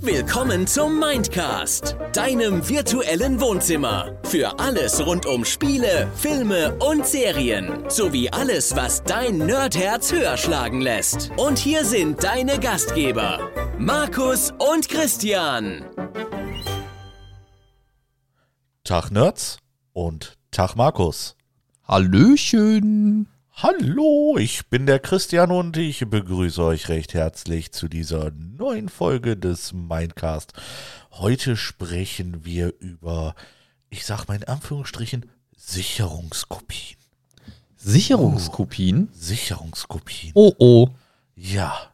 Willkommen zum Mindcast, deinem virtuellen Wohnzimmer. Für alles rund um Spiele, Filme und Serien. Sowie alles, was dein Nerdherz höher schlagen lässt. Und hier sind deine Gastgeber, Markus und Christian. Tag Nerds und Tag Markus. Hallöchen. Hallo, ich bin der Christian und ich begrüße euch recht herzlich zu dieser neuen Folge des Mindcast. Heute sprechen wir über, ich sag mal in Anführungsstrichen, Sicherungskopien. Sicherungskopien? Sicherungskopien. Oh oh. Ja.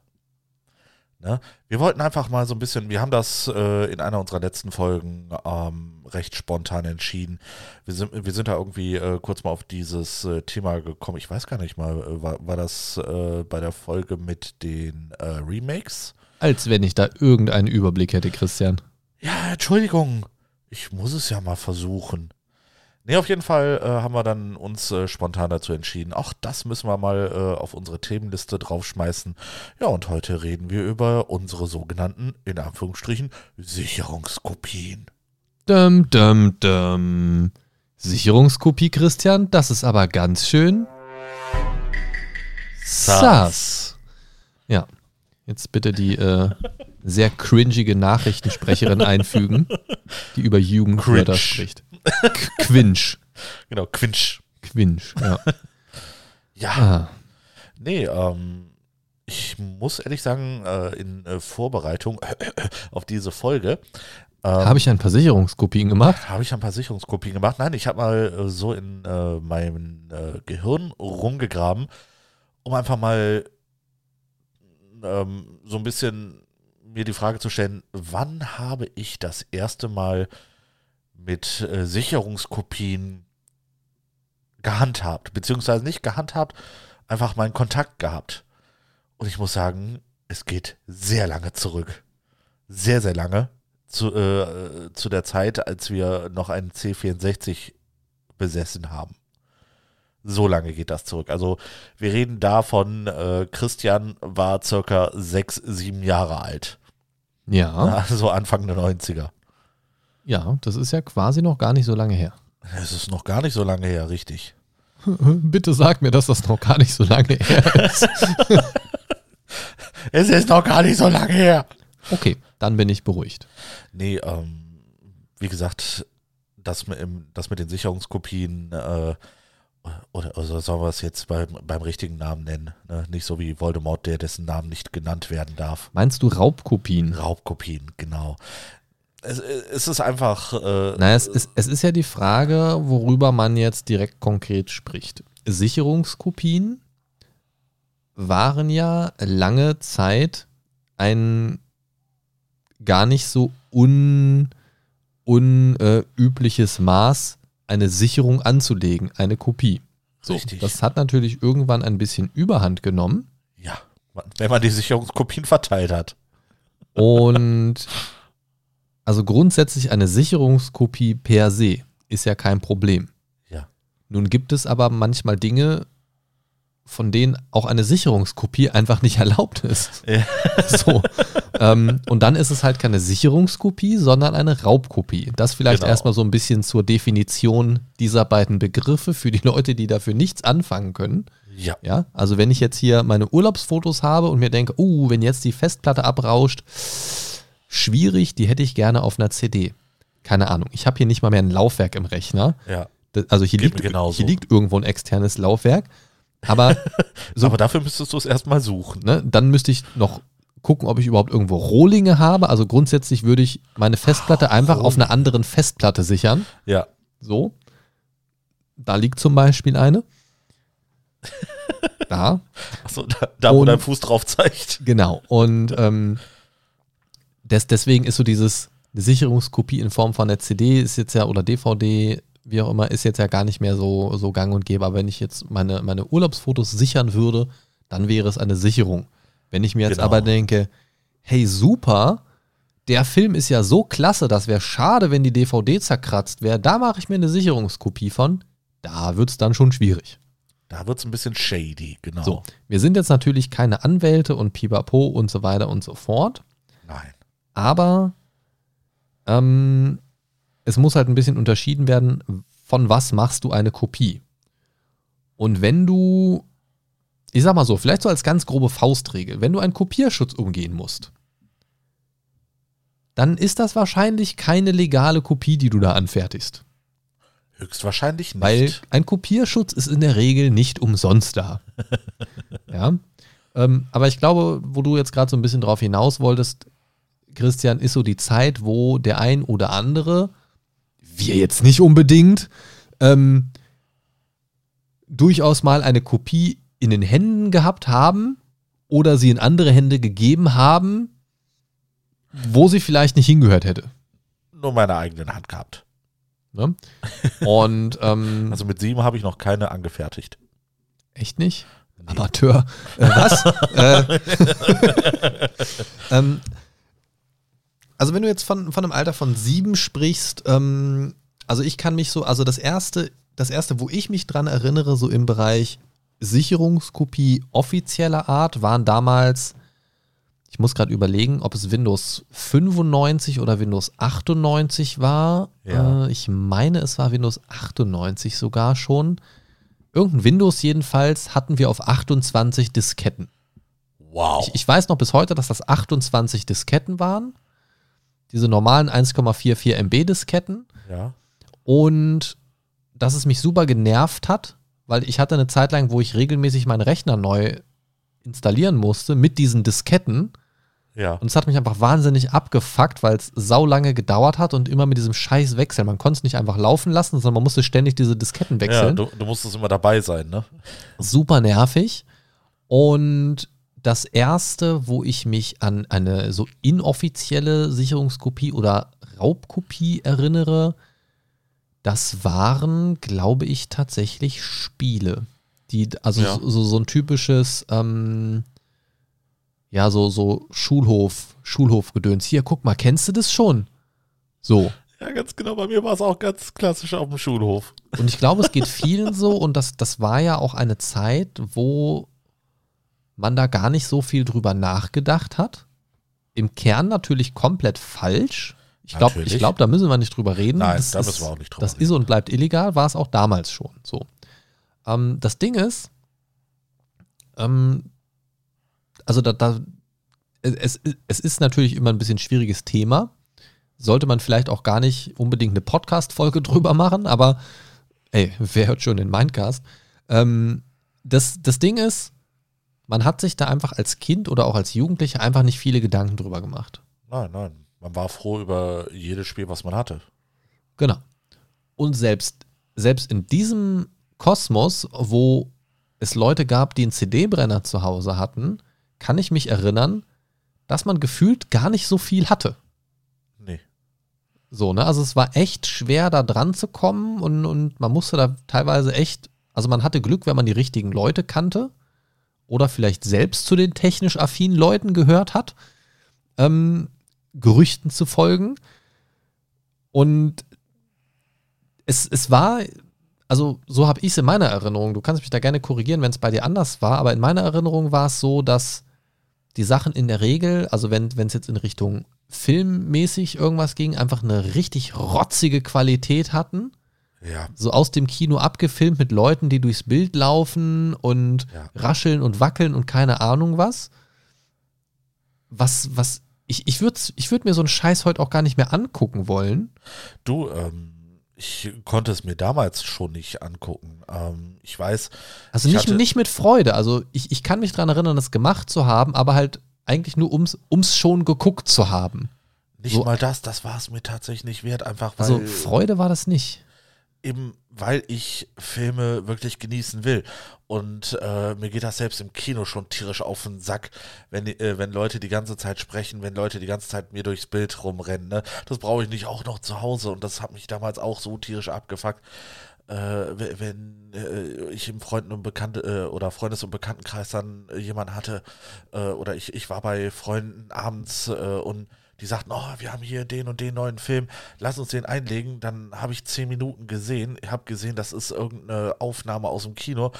Ne? Wir wollten einfach mal so ein bisschen, wir haben das äh, in einer unserer letzten Folgen ähm, recht spontan entschieden. Wir sind, wir sind da irgendwie äh, kurz mal auf dieses äh, Thema gekommen. Ich weiß gar nicht mal, äh, war, war das äh, bei der Folge mit den äh, Remakes? Als wenn ich da irgendeinen Überblick hätte, Christian. Ja, Entschuldigung. Ich muss es ja mal versuchen. Nee, auf jeden Fall äh, haben wir dann uns äh, spontan dazu entschieden, ach, das müssen wir mal äh, auf unsere Themenliste draufschmeißen. Ja, und heute reden wir über unsere sogenannten, in Anführungsstrichen, Sicherungskopien. Dum, dum, dum. Sicherungskopie, Christian, das ist aber ganz schön. Sass. Ja. Jetzt bitte die äh, sehr cringige Nachrichtensprecherin einfügen, die über Jugendwörter spricht. Quinch. Genau, Quinch. Quinch, ja. Ja, Ah. nee, ähm, ich muss ehrlich sagen, äh, in äh, Vorbereitung auf diese Folge ähm, Habe ich ein paar Sicherungskopien gemacht? Habe ich ein paar Sicherungskopien gemacht? Nein, ich habe mal äh, so in äh, meinem äh, Gehirn rumgegraben, um einfach mal ähm, so ein bisschen mir die Frage zu stellen, wann habe ich das erste Mal mit äh, Sicherungskopien gehandhabt, beziehungsweise nicht gehandhabt, einfach mal einen Kontakt gehabt. Und ich muss sagen, es geht sehr lange zurück. Sehr, sehr lange zu, äh, zu der Zeit, als wir noch einen C64 besessen haben. So lange geht das zurück. Also wir reden davon, äh, Christian war circa sechs, sieben Jahre alt. Ja. Also Anfang der 90er. Ja, das ist ja quasi noch gar nicht so lange her. Es ist noch gar nicht so lange her, richtig. Bitte sag mir, dass das noch gar nicht so lange her ist. Es ist noch gar nicht so lange her. Okay, dann bin ich beruhigt. Nee, ähm, wie gesagt, das mit, das mit den Sicherungskopien, äh, oder, oder sollen wir es jetzt beim, beim richtigen Namen nennen? Ne? Nicht so wie Voldemort, der dessen Namen nicht genannt werden darf. Meinst du Raubkopien? Raubkopien, genau. Es, es ist einfach. Äh, Naja, es ist, es ist ja die Frage, worüber man jetzt direkt konkret spricht. Sicherungskopien waren ja lange Zeit ein gar nicht so un, unübliches Maß, eine Sicherung anzulegen, eine Kopie. So, Richtig. das hat natürlich irgendwann ein bisschen Überhand genommen. ja, wenn man die Sicherungskopien verteilt hat. Und also grundsätzlich eine Sicherungskopie per se ist ja kein Problem. Ja. Nun gibt es aber manchmal Dinge, von denen auch eine Sicherungskopie einfach nicht erlaubt ist. Ja. So. ähm, und dann ist es halt keine Sicherungskopie, sondern eine Raubkopie. Das vielleicht Genau. erstmal so ein bisschen zur Definition dieser beiden Begriffe für die Leute, die dafür nichts anfangen können. Ja. Ja, also wenn ich jetzt hier meine Urlaubsfotos habe und mir denke, uh, wenn jetzt die Festplatte abrauscht, schwierig, die hätte ich gerne auf einer CD. Keine Ahnung. Ich habe hier nicht mal mehr ein Laufwerk im Rechner. Ja. Das- Also hier liegt, hier liegt irgendwo ein externes Laufwerk. Aber so, Aber dafür müsstest du es erstmal suchen. ne, dann müsste ich noch gucken, ob ich überhaupt irgendwo Rohlinge habe. Also grundsätzlich würde ich meine Festplatte einfach auf einer anderen Festplatte sichern. Ja. So. Da liegt zum Beispiel eine. Da. Achso, da, da wo Und- dein Fuß drauf zeigt. Genau. Und ähm, des, deswegen ist so dieses eine Sicherungskopie in Form von einer CD ist jetzt ja oder DVD, wie auch immer, ist jetzt ja gar nicht mehr so, so gang und gäbe. Aber wenn ich jetzt meine, meine Urlaubsfotos sichern würde, dann wäre es eine Sicherung. Wenn ich mir jetzt Genau. aber denke, hey, super, der Film ist ja so klasse, das wäre schade, wenn die DVD zerkratzt wäre, da mache ich mir eine Sicherungskopie von, da wird es dann schon schwierig. Da wird es ein bisschen shady, genau. So, wir sind jetzt natürlich keine Anwälte und Pipapo und so weiter und so fort. Nein. Aber ähm, es muss halt ein bisschen unterschieden werden, von was machst du eine Kopie. Und wenn du, ich sag mal so, vielleicht so als ganz grobe Faustregel, wenn du einen Kopierschutz umgehen musst, dann ist das wahrscheinlich keine legale Kopie, die du da anfertigst. Höchstwahrscheinlich nicht. Weil ein Kopierschutz ist in der Regel nicht umsonst da. ja. Ähm, aber ich glaube, wo du jetzt gerade so ein bisschen drauf hinaus wolltest, Christian, ist so die Zeit, wo der ein oder andere, wir jetzt nicht unbedingt, ähm, durchaus mal eine Kopie in den Händen gehabt haben oder sie in andere Hände gegeben haben, wo sie vielleicht nicht hingehört hätte. Nur meine eigene Hand gehabt. Ne? Und ähm, Also mit sieben habe ich noch keine angefertigt. echt nicht? Amateur. Äh, was? äh, ähm, also wenn du jetzt von, von einem Alter von sieben sprichst, ähm, also ich kann mich so, also das erste, das erste, wo ich mich dran erinnere, so im Bereich Sicherungskopie offizieller Art, waren damals, ich muss gerade überlegen, ob es Windows 95 oder Windows 98 war. Ja. Äh, ich meine, es war Windows 98 sogar schon. Irgendein Windows jedenfalls hatten wir auf 28 Disketten. Wow. Ich, ich weiß noch bis heute, dass das 28 Disketten waren. Diese normalen 1,44 MB Disketten. ja. Und dass es mich super genervt hat, weil ich hatte eine Zeit lang, wo ich regelmäßig meinen Rechner neu installieren musste mit diesen Disketten. Ja. Und es hat mich einfach wahnsinnig abgefuckt, weil es saulange gedauert hat und immer mit diesem Scheiß wechseln. Man konnte es nicht einfach laufen lassen, sondern man musste ständig diese Disketten ja wechseln. du, du musstest immer dabei sein, ne? super nervig. Und das erste, wo ich mich an eine so inoffizielle Sicherungskopie oder Raubkopie erinnere, das waren, glaube ich, tatsächlich Spiele. Die, also Ja. so, so ein typisches, ähm, ja, so, so Schulhof, Schulhofgedöns. Hier, guck mal, kennst du das schon? So. Ja, ganz genau. Bei mir war es auch ganz klassisch auf dem Schulhof. Und ich glaube, es geht vielen so und das, das war ja auch eine Zeit, wo man da gar nicht so viel drüber nachgedacht hat. Im Kern natürlich komplett falsch. Ich glaube, glaub, da müssen wir nicht drüber reden. Nein, das da ist, müssen wir auch nicht drüber Das reden. ist und bleibt illegal, war es auch damals schon so. Ähm, das Ding ist, ähm, also da, da es, es ist natürlich immer ein bisschen schwieriges Thema. Sollte man vielleicht auch gar nicht unbedingt eine Podcast-Folge drüber machen, aber ey, wer hört schon den Mindcast? Ähm, das, das Ding ist, man hat sich da einfach als Kind oder auch als Jugendlicher einfach nicht viele Gedanken drüber gemacht. Nein, nein. Man war froh über jedes Spiel, was man hatte. Genau. Und selbst, selbst in diesem Kosmos, wo es Leute gab, die einen CD-Brenner zu Hause hatten, kann ich mich erinnern, dass man gefühlt gar nicht so viel hatte. Nee. So, ne? Also es war echt schwer, da dran zu kommen und, und man musste da teilweise echt, also man hatte Glück, wenn man die richtigen Leute kannte oder vielleicht selbst zu den technisch affinen Leuten gehört hat, ähm, Gerüchten zu folgen. Und es, es war, also so habe ich es in meiner Erinnerung, du kannst mich da gerne korrigieren, wenn es bei dir anders war, aber in meiner Erinnerung war es so, dass die Sachen in der Regel, also wenn es jetzt in Richtung filmmäßig irgendwas ging, einfach eine richtig rotzige Qualität hatten. Ja. So aus dem Kino abgefilmt mit Leuten, die durchs Bild laufen und Ja. rascheln und wackeln und keine Ahnung was. Was, was, ich, ich würde ich würd mir so einen Scheiß heute auch gar nicht mehr angucken wollen. Du, ähm, ich konnte es mir damals schon nicht angucken. Ähm, ich weiß, Also Ich nicht, nicht mit Freude. Also ich, ich kann mich daran erinnern, das gemacht zu haben, aber halt eigentlich nur ums, ums schon geguckt zu haben. nicht So- mal das, das war es mir tatsächlich nicht wert, einfach weil Also Freude war das nicht. Eben weil ich Filme wirklich genießen will. Und äh, mir geht das selbst im Kino schon tierisch auf den Sack, wenn, äh, wenn Leute die ganze Zeit sprechen, wenn Leute die ganze Zeit mir durchs Bild rumrennen. Ne? Das brauche ich nicht auch noch zu Hause. Und das hat mich damals auch so tierisch abgefuckt. Äh, we- wenn äh, ich im Freunden und Bekannte äh, oder Freundes- und Bekanntenkreis dann jemanden hatte äh, oder ich, ich war bei Freunden abends äh, und die sagten, oh, wir haben hier den und den neuen Film, lass uns den einlegen. Dann habe ich zehn Minuten gesehen, habe gesehen, das ist irgendeine Aufnahme aus dem Kino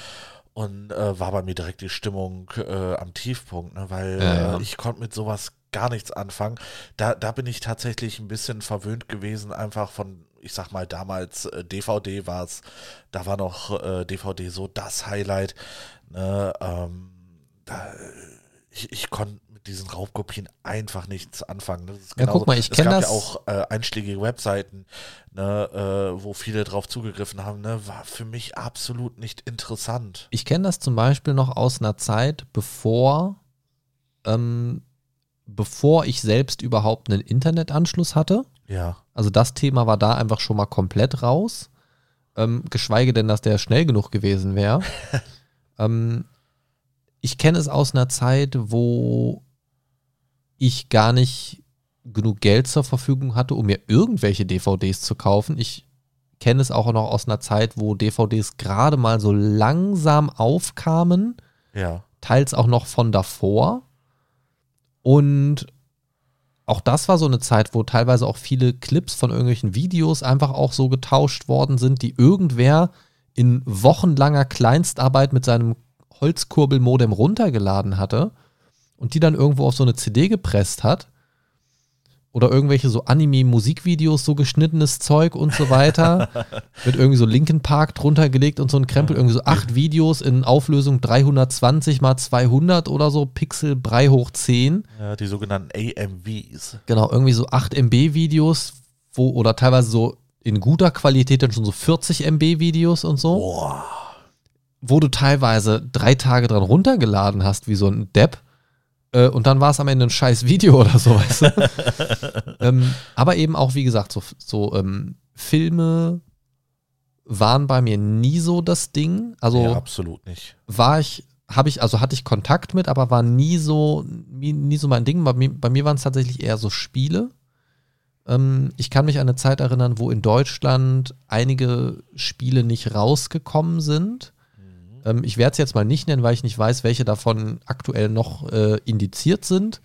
und äh, war bei mir direkt die Stimmung äh, am Tiefpunkt, ne? weil Ja, ja. Äh, ich konnte mit sowas gar nichts anfangen. Da, da bin ich tatsächlich ein bisschen verwöhnt gewesen, einfach von, ich sag mal, damals äh, DVD war es, da war noch äh, DVD so das Highlight. Ne? Ähm, da, ich, ich konnte mit diesen Raubkopien einfach nichts anfangen. Das ist Ja, guck mal, ich es kenn gab das- ja auch äh, einschlägige Webseiten, ne, äh, wo viele drauf zugegriffen haben, ne, war für mich absolut nicht interessant. Ich kenne das zum Beispiel noch aus einer Zeit, bevor, ähm, bevor ich selbst überhaupt einen Internetanschluss hatte. Ja, Also das Thema war da einfach schon mal komplett raus. Ähm, geschweige denn, dass der schnell genug gewesen wäre. ähm, ich kenne es aus einer Zeit, wo ich gar nicht genug Geld zur Verfügung hatte, um mir irgendwelche DVDs zu kaufen. Ich kenne es auch noch aus einer Zeit, wo DVDs gerade mal so langsam aufkamen, ja, teils auch noch von davor. Und auch das war so eine Zeit, wo teilweise auch viele Clips von irgendwelchen Videos einfach auch so getauscht worden sind, die irgendwer in wochenlanger Kleinstarbeit mit seinem Holzkurbelmodem runtergeladen hatte und die dann irgendwo auf so eine CD gepresst hat. Oder irgendwelche so Anime-Musikvideos, so geschnittenes Zeug und so weiter. mit irgendwie so Linkin Park drunter gelegt und so ein Krempel. Irgendwie so acht Videos in Auflösung 320 mal 200 oder so, Pixel Brei hoch 10. ja, die sogenannten AMVs. Genau, irgendwie so 8 MB Videos, wo, oder teilweise so in guter Qualität dann schon so 40 MB Videos und so, Boah, wo du teilweise drei Tage dran runtergeladen hast, wie so ein Depp. Äh, und dann war es am Ende ein scheiß Video oder so, weißt du? ähm, aber eben auch, wie gesagt, so, so ähm, Filme waren bei mir nie so das Ding. Also ja, absolut nicht. war ich, habe ich, also hatte ich Kontakt mit, aber war nie so, nie, nie so mein Ding. Bei mir, bei mir waren es tatsächlich eher so Spiele. Ähm, ich kann mich an eine Zeit erinnern, wo in Deutschland einige Spiele nicht rausgekommen sind. Ähm, ich werde es jetzt mal nicht nennen, weil ich nicht weiß, welche davon aktuell noch äh, indiziert sind.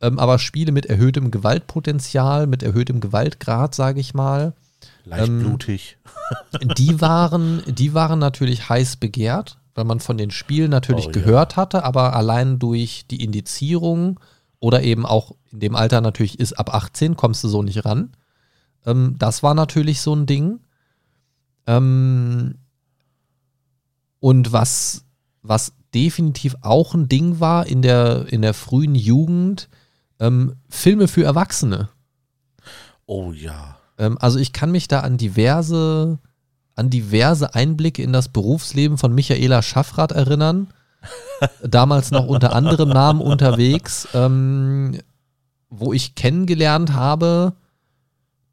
Ähm, aber Spiele mit erhöhtem Gewaltpotenzial, mit erhöhtem Gewaltgrad, sage ich mal. Leicht Ähm, blutig. Die waren, die waren natürlich heiß begehrt, weil man von den Spielen natürlich Oh, ja. gehört hatte, aber allein durch die Indizierung oder eben auch in dem Alter natürlich ist ab 18, kommst du so nicht ran. Ähm, das war natürlich so ein Ding. Ähm, und was, was definitiv auch ein Ding war in der, in der frühen Jugend, ähm, Filme für Erwachsene. Oh ja. Ähm, also ich kann mich da an diverse, an diverse Einblicke in das Berufsleben von Michaela Schaffrath erinnern. Damals noch unter anderem Namen unterwegs, ähm, wo ich kennengelernt habe,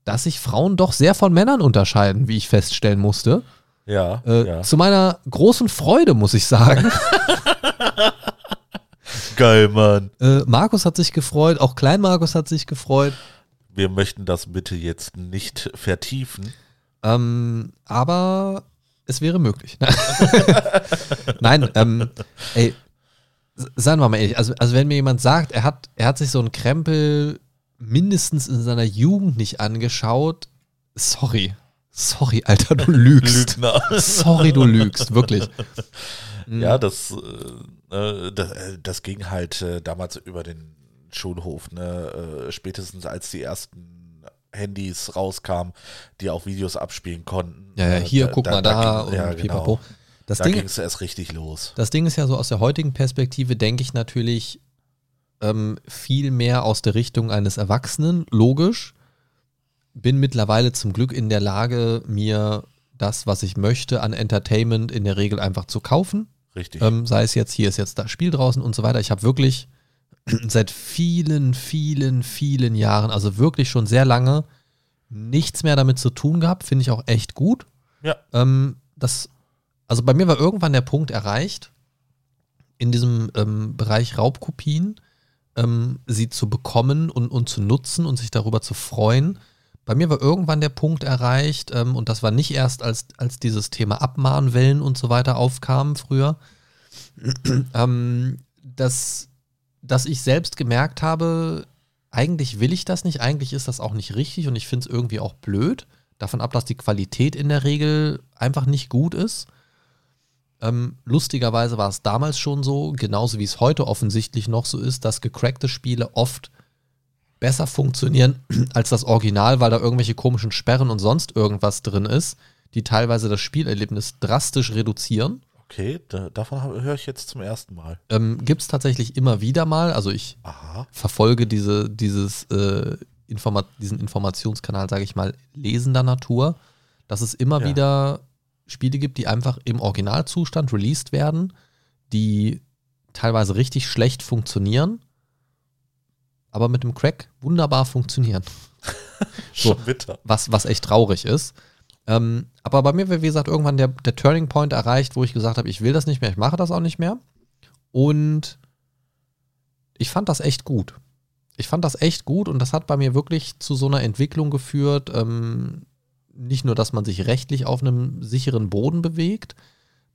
dass sich Frauen doch sehr von Männern unterscheiden, wie ich feststellen musste. Ja, Äh, ja. Zu meiner großen Freude, muss ich sagen. Geil, Mann. äh, Markus hat sich gefreut, auch Klein Markus hat sich gefreut. Wir möchten das bitte jetzt nicht vertiefen. Ähm, aber es wäre möglich. Nein, ähm, ey, seien wir mal ehrlich, also, also wenn mir jemand sagt, er hat, er hat sich so einen Krempel mindestens in seiner Jugend nicht angeschaut, sorry. Sorry, Alter, du lügst. Lügner. Sorry, du lügst, wirklich. Ja, das, äh, äh, das, äh, das ging halt äh, damals über den Schulhof, ne? Äh, spätestens als die ersten Handys rauskamen, die auch Videos abspielen konnten. Ja, ja, äh, hier, guck mal da, ging, ja, genau. pipapo. Das Da ging es erst richtig los. Das Ding ist ja so, aus der heutigen Perspektive denke ich natürlich ähm, viel mehr aus der Richtung eines Erwachsenen, logisch. Bin mittlerweile zum Glück in der Lage, mir das, was ich möchte, an Entertainment in der Regel einfach zu kaufen. Richtig. Ähm, sei es jetzt, hier ist jetzt das Spiel draußen und so weiter. Ich habe wirklich seit vielen, vielen, vielen Jahren, also wirklich schon sehr lange, nichts mehr damit zu tun gehabt. Finde ich auch echt gut. ja, Ähm, das, also bei mir war irgendwann der Punkt erreicht, in diesem ähm, Bereich Raubkopien ähm, sie zu bekommen und, und zu nutzen und sich darüber zu freuen. Bei mir war irgendwann der Punkt erreicht, ähm, und das war nicht erst, als, als dieses Thema Abmahnwellen und so weiter aufkam früher, ähm, dass, dass ich selbst gemerkt habe, eigentlich will ich das nicht, eigentlich ist das auch nicht richtig und ich finde es irgendwie auch blöd. Davon ab, dass die Qualität in der Regel einfach nicht gut ist. Ähm, lustigerweise war es damals schon so, genauso wie es heute offensichtlich noch so ist, dass gecrackte Spiele oft besser funktionieren als das Original, weil da irgendwelche komischen Sperren und sonst irgendwas drin ist, die teilweise das Spielerlebnis drastisch reduzieren. Okay, da, davon höre ich jetzt zum ersten Mal. Ähm, Gibt es tatsächlich immer wieder mal. Also ich Aha. verfolge diese, dieses, äh, Informa diesen Informationskanal, sage ich mal, lesender Natur, dass es immer Ja. wieder Spiele gibt, die einfach im Originalzustand released werden, die teilweise richtig schlecht funktionieren, aber mit dem Crack wunderbar funktionieren. So. Schon bitter. was, was echt traurig ist. Ähm, aber bei mir war, wie gesagt, irgendwann der, der Turning Point erreicht, wo ich gesagt habe, ich will das nicht mehr, ich mache das auch nicht mehr. Und ich fand das echt gut. Ich fand das echt gut und das hat bei mir wirklich zu so einer Entwicklung geführt. Ähm, nicht nur, dass man sich rechtlich auf einem sicheren Boden bewegt,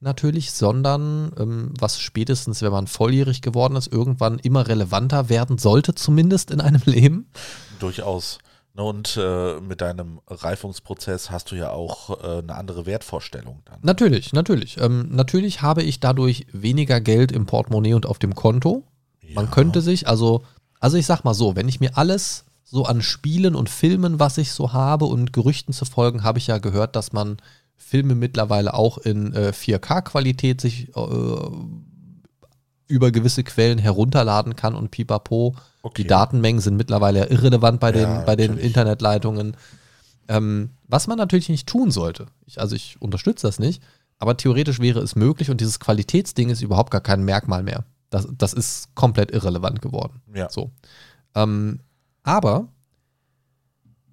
natürlich, sondern ähm, was spätestens, wenn man volljährig geworden ist, irgendwann immer relevanter werden sollte, zumindest in einem Leben. Durchaus. Ne, Und äh, mit deinem Reifungsprozess hast du ja auch äh, eine andere Wertvorstellung dann. Natürlich, natürlich. Ähm, natürlich habe ich dadurch weniger Geld im Portemonnaie und auf dem Konto. Man Ja. könnte sich, also, also ich sag mal so, wenn ich mir alles so an Spielen und Filmen, was ich so habe und Gerüchten zu folgen, habe ich ja gehört, dass man Filme mittlerweile auch in äh, 4K-Qualität sich äh, über gewisse Quellen herunterladen kann und pipapo. Okay. Die Datenmengen sind mittlerweile irrelevant bei den, Ja, bei den. Internetleitungen. Ähm, was man natürlich nicht tun sollte. Ich, also ich unterstütze das nicht, aber theoretisch wäre es möglich und dieses Qualitätsding ist überhaupt gar kein Merkmal mehr. Das, das ist komplett irrelevant geworden. Ja. So. Ähm, aber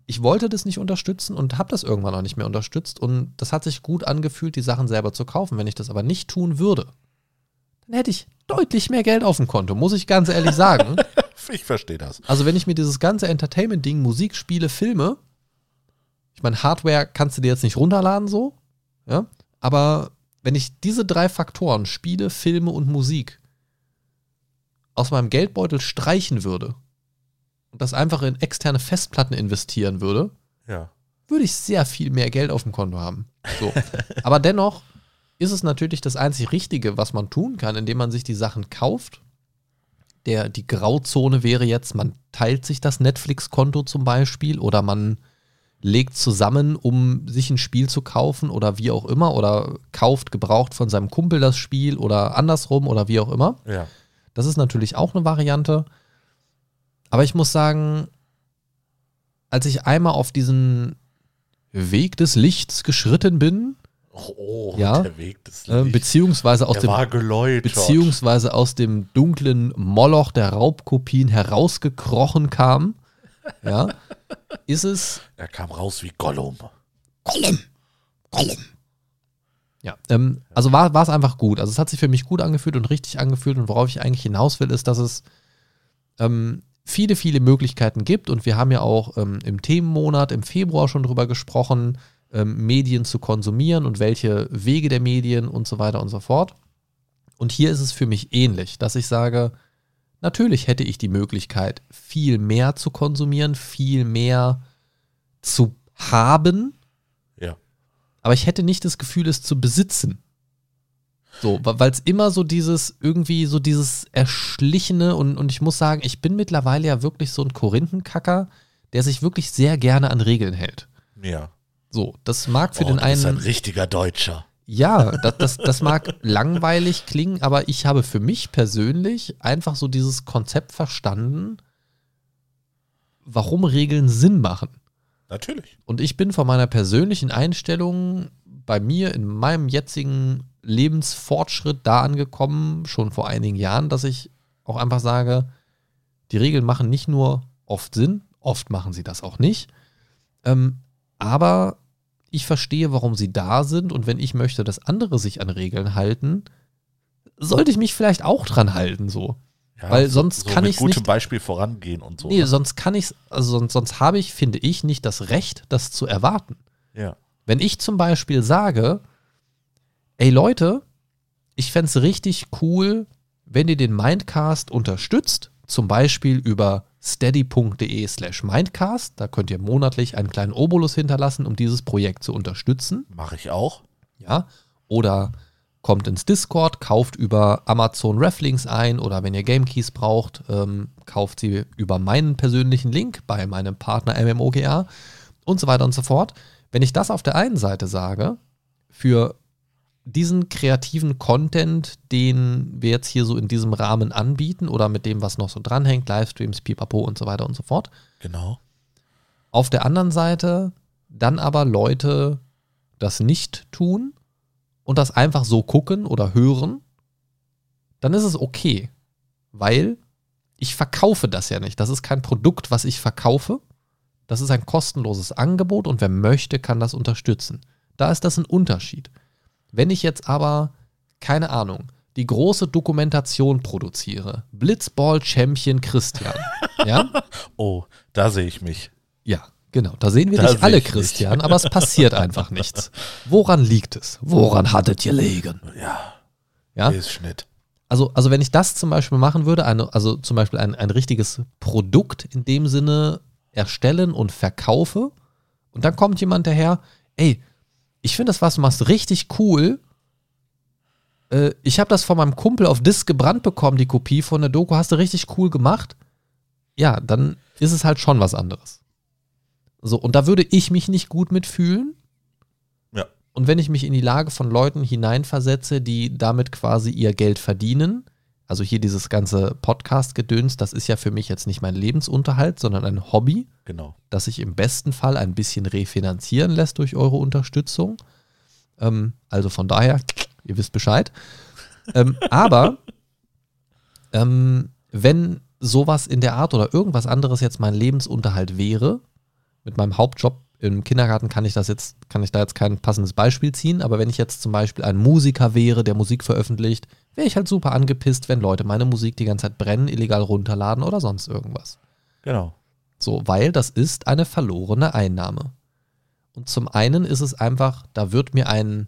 ich wollte das nicht unterstützen und habe das irgendwann auch nicht mehr unterstützt und das hat sich gut angefühlt, die Sachen selber zu kaufen. Wenn ich das aber nicht tun würde, dann hätte ich deutlich mehr Geld auf dem Konto, muss ich ganz ehrlich sagen. Ich verstehe das. Also wenn ich mir dieses ganze Entertainment-Ding, Musik, Spiele, Filme, ich meine, Hardware kannst du dir jetzt nicht runterladen so, ja, aber wenn ich diese drei Faktoren, Spiele, Filme und Musik, aus meinem Geldbeutel streichen würde und das einfach in externe Festplatten investieren würde, Ja. würde ich sehr viel mehr Geld auf dem Konto haben. So. Aber dennoch ist es natürlich das einzig Richtige, was man tun kann, indem man sich die Sachen kauft. Der, die Grauzone wäre jetzt, man teilt sich das Netflix-Konto zum Beispiel oder man legt zusammen, um sich ein Spiel zu kaufen oder wie auch immer oder kauft gebraucht von seinem Kumpel das Spiel oder andersrum oder wie auch immer. Ja. Das ist natürlich auch eine Variante. Aber ich muss sagen, als ich einmal auf diesen Weg des Lichts geschritten bin, Oh, Ja. der Weg des äh, Lichts. beziehungsweise aus der dem war geläutert. beziehungsweise aus dem dunklen Moloch der Raubkopien herausgekrochen kam, ja, ist es er kam raus wie Gollum. Ja, ähm, also war, war es einfach gut. Also es hat sich für mich gut angefühlt und richtig angefühlt und worauf ich eigentlich hinaus will, ist, dass es ähm, viele, viele Möglichkeiten gibt und wir haben ja auch ähm, im Themenmonat im Februar schon drüber gesprochen, ähm, Medien zu konsumieren und welche Wege der Medien und so weiter und so fort. Und hier ist es für mich ähnlich, dass ich sage, natürlich hätte ich die Möglichkeit, viel mehr zu konsumieren, viel mehr zu haben, Ja. aber ich hätte nicht das Gefühl, es zu besitzen. So, weil es immer so dieses, irgendwie so dieses Erschlichene und, und ich muss sagen, ich bin mittlerweile ja wirklich so ein Korinthenkacker, der sich wirklich sehr gerne an Regeln hält. Ja. So, das mag für oh, den du bist ein einen, richtiger Deutscher. ja, das, das, das mag langweilig klingen, aber ich habe für mich persönlich einfach so dieses Konzept verstanden, warum Regeln Sinn machen. Natürlich. Und ich bin von meiner persönlichen Einstellung bei mir in meinem jetzigen Lebensfortschritt da angekommen, schon vor einigen Jahren, dass ich auch einfach sage, die Regeln machen nicht nur oft Sinn, oft machen sie das auch nicht, ähm, aber ich verstehe, warum sie da sind und wenn ich möchte, dass andere sich an Regeln halten, sollte ich mich vielleicht auch dran halten, so. Ja, Weil so, sonst so kann ich's gutem nicht- Beispiel vorangehen und so. Nee, ne? sonst kann ich also sonst, sonst habe ich, finde ich, nicht das Recht, das zu erwarten. Ja. Wenn ich zum Beispiel sage, ey Leute, ich fände es richtig cool, wenn ihr den Mindcast unterstützt, zum Beispiel über steady.de slash Mindcast, da könnt ihr monatlich einen kleinen Obolus hinterlassen, um dieses Projekt zu unterstützen, Mache ich auch. ja, oder kommt ins Discord, kauft über Amazon Rafflings ein oder wenn ihr Game Keys braucht, ähm, kauft sie über meinen persönlichen Link bei meinem Partner MMOGA und so weiter und so fort. Wenn ich das auf der einen Seite sage, für diesen kreativen Content, den wir jetzt hier so in diesem Rahmen anbieten oder mit dem, was noch so dranhängt, Livestreams, Pipapo und so weiter und so fort. Genau. Auf der anderen Seite dann aber Leute das nicht tun und das einfach so gucken oder hören, dann ist es okay, weil ich verkaufe das ja nicht. Das ist kein Produkt, was ich verkaufe. Das ist ein kostenloses Angebot und wer möchte, kann das unterstützen. Da ist das ein Unterschied. Wenn ich jetzt aber, keine Ahnung, die große Dokumentation produziere, Blitzball Champion Christian, ja? Oh, da sehe ich mich. Ja, genau. Da sehen wir Da dich seh alle. Christian, aber es passiert einfach nichts. Woran liegt es? Woran hattet ihr liegen? Ja, Ja? ist Schnitt. Also, also wenn ich das zum Beispiel machen würde, eine, also zum Beispiel ein, ein richtiges Produkt in dem Sinne erstellen und verkaufe und dann kommt jemand daher, ey, ich finde das, was du machst, richtig cool. Äh, ich habe das von meinem Kumpel auf Disk gebrannt bekommen, die Kopie von der Doku, hast du richtig cool gemacht. Ja, dann ist es halt schon was anderes. So, und da würde ich mich nicht gut mitfühlen. Ja. Und wenn ich mich in die Lage von Leuten hineinversetze, die damit quasi ihr Geld verdienen, also hier dieses ganze Podcast-Gedöns, das ist ja für mich jetzt nicht mein Lebensunterhalt, sondern ein Hobby, Genau. das sich im besten Fall ein bisschen refinanzieren lässt durch eure Unterstützung. Ähm, also von daher, ihr wisst Bescheid. Ähm, aber ähm, wenn sowas in der Art oder irgendwas anderes jetzt mein Lebensunterhalt wäre, mit meinem Hauptjob im Kindergarten kann ich das jetzt, kann ich da jetzt kein passendes Beispiel ziehen, aber wenn ich jetzt zum Beispiel ein Musiker wäre, der Musik veröffentlicht, wäre ich halt super angepisst, wenn Leute meine Musik die ganze Zeit brennen, illegal runterladen oder sonst irgendwas. Genau. So, weil das ist eine verlorene Einnahme. Und zum einen ist es einfach, da wird mir ein,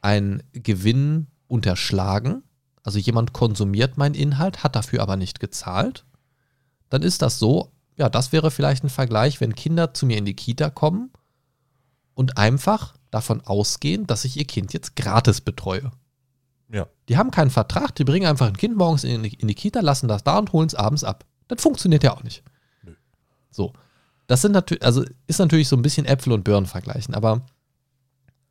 ein Gewinn unterschlagen. Also jemand konsumiert meinen Inhalt, hat dafür aber nicht gezahlt. Dann ist das so, ja, das wäre vielleicht ein Vergleich, wenn Kinder zu mir in die Kita kommen und einfach davon ausgehen, dass ich ihr Kind jetzt gratis betreue. Ja. Die haben keinen Vertrag, die bringen einfach ein Kind morgens in die, in die Kita, lassen das da und holen es abends ab. Das funktioniert ja auch nicht. Nö. So. Das sind natürlich, also ist natürlich so ein bisschen Äpfel und Birnen vergleichen, aber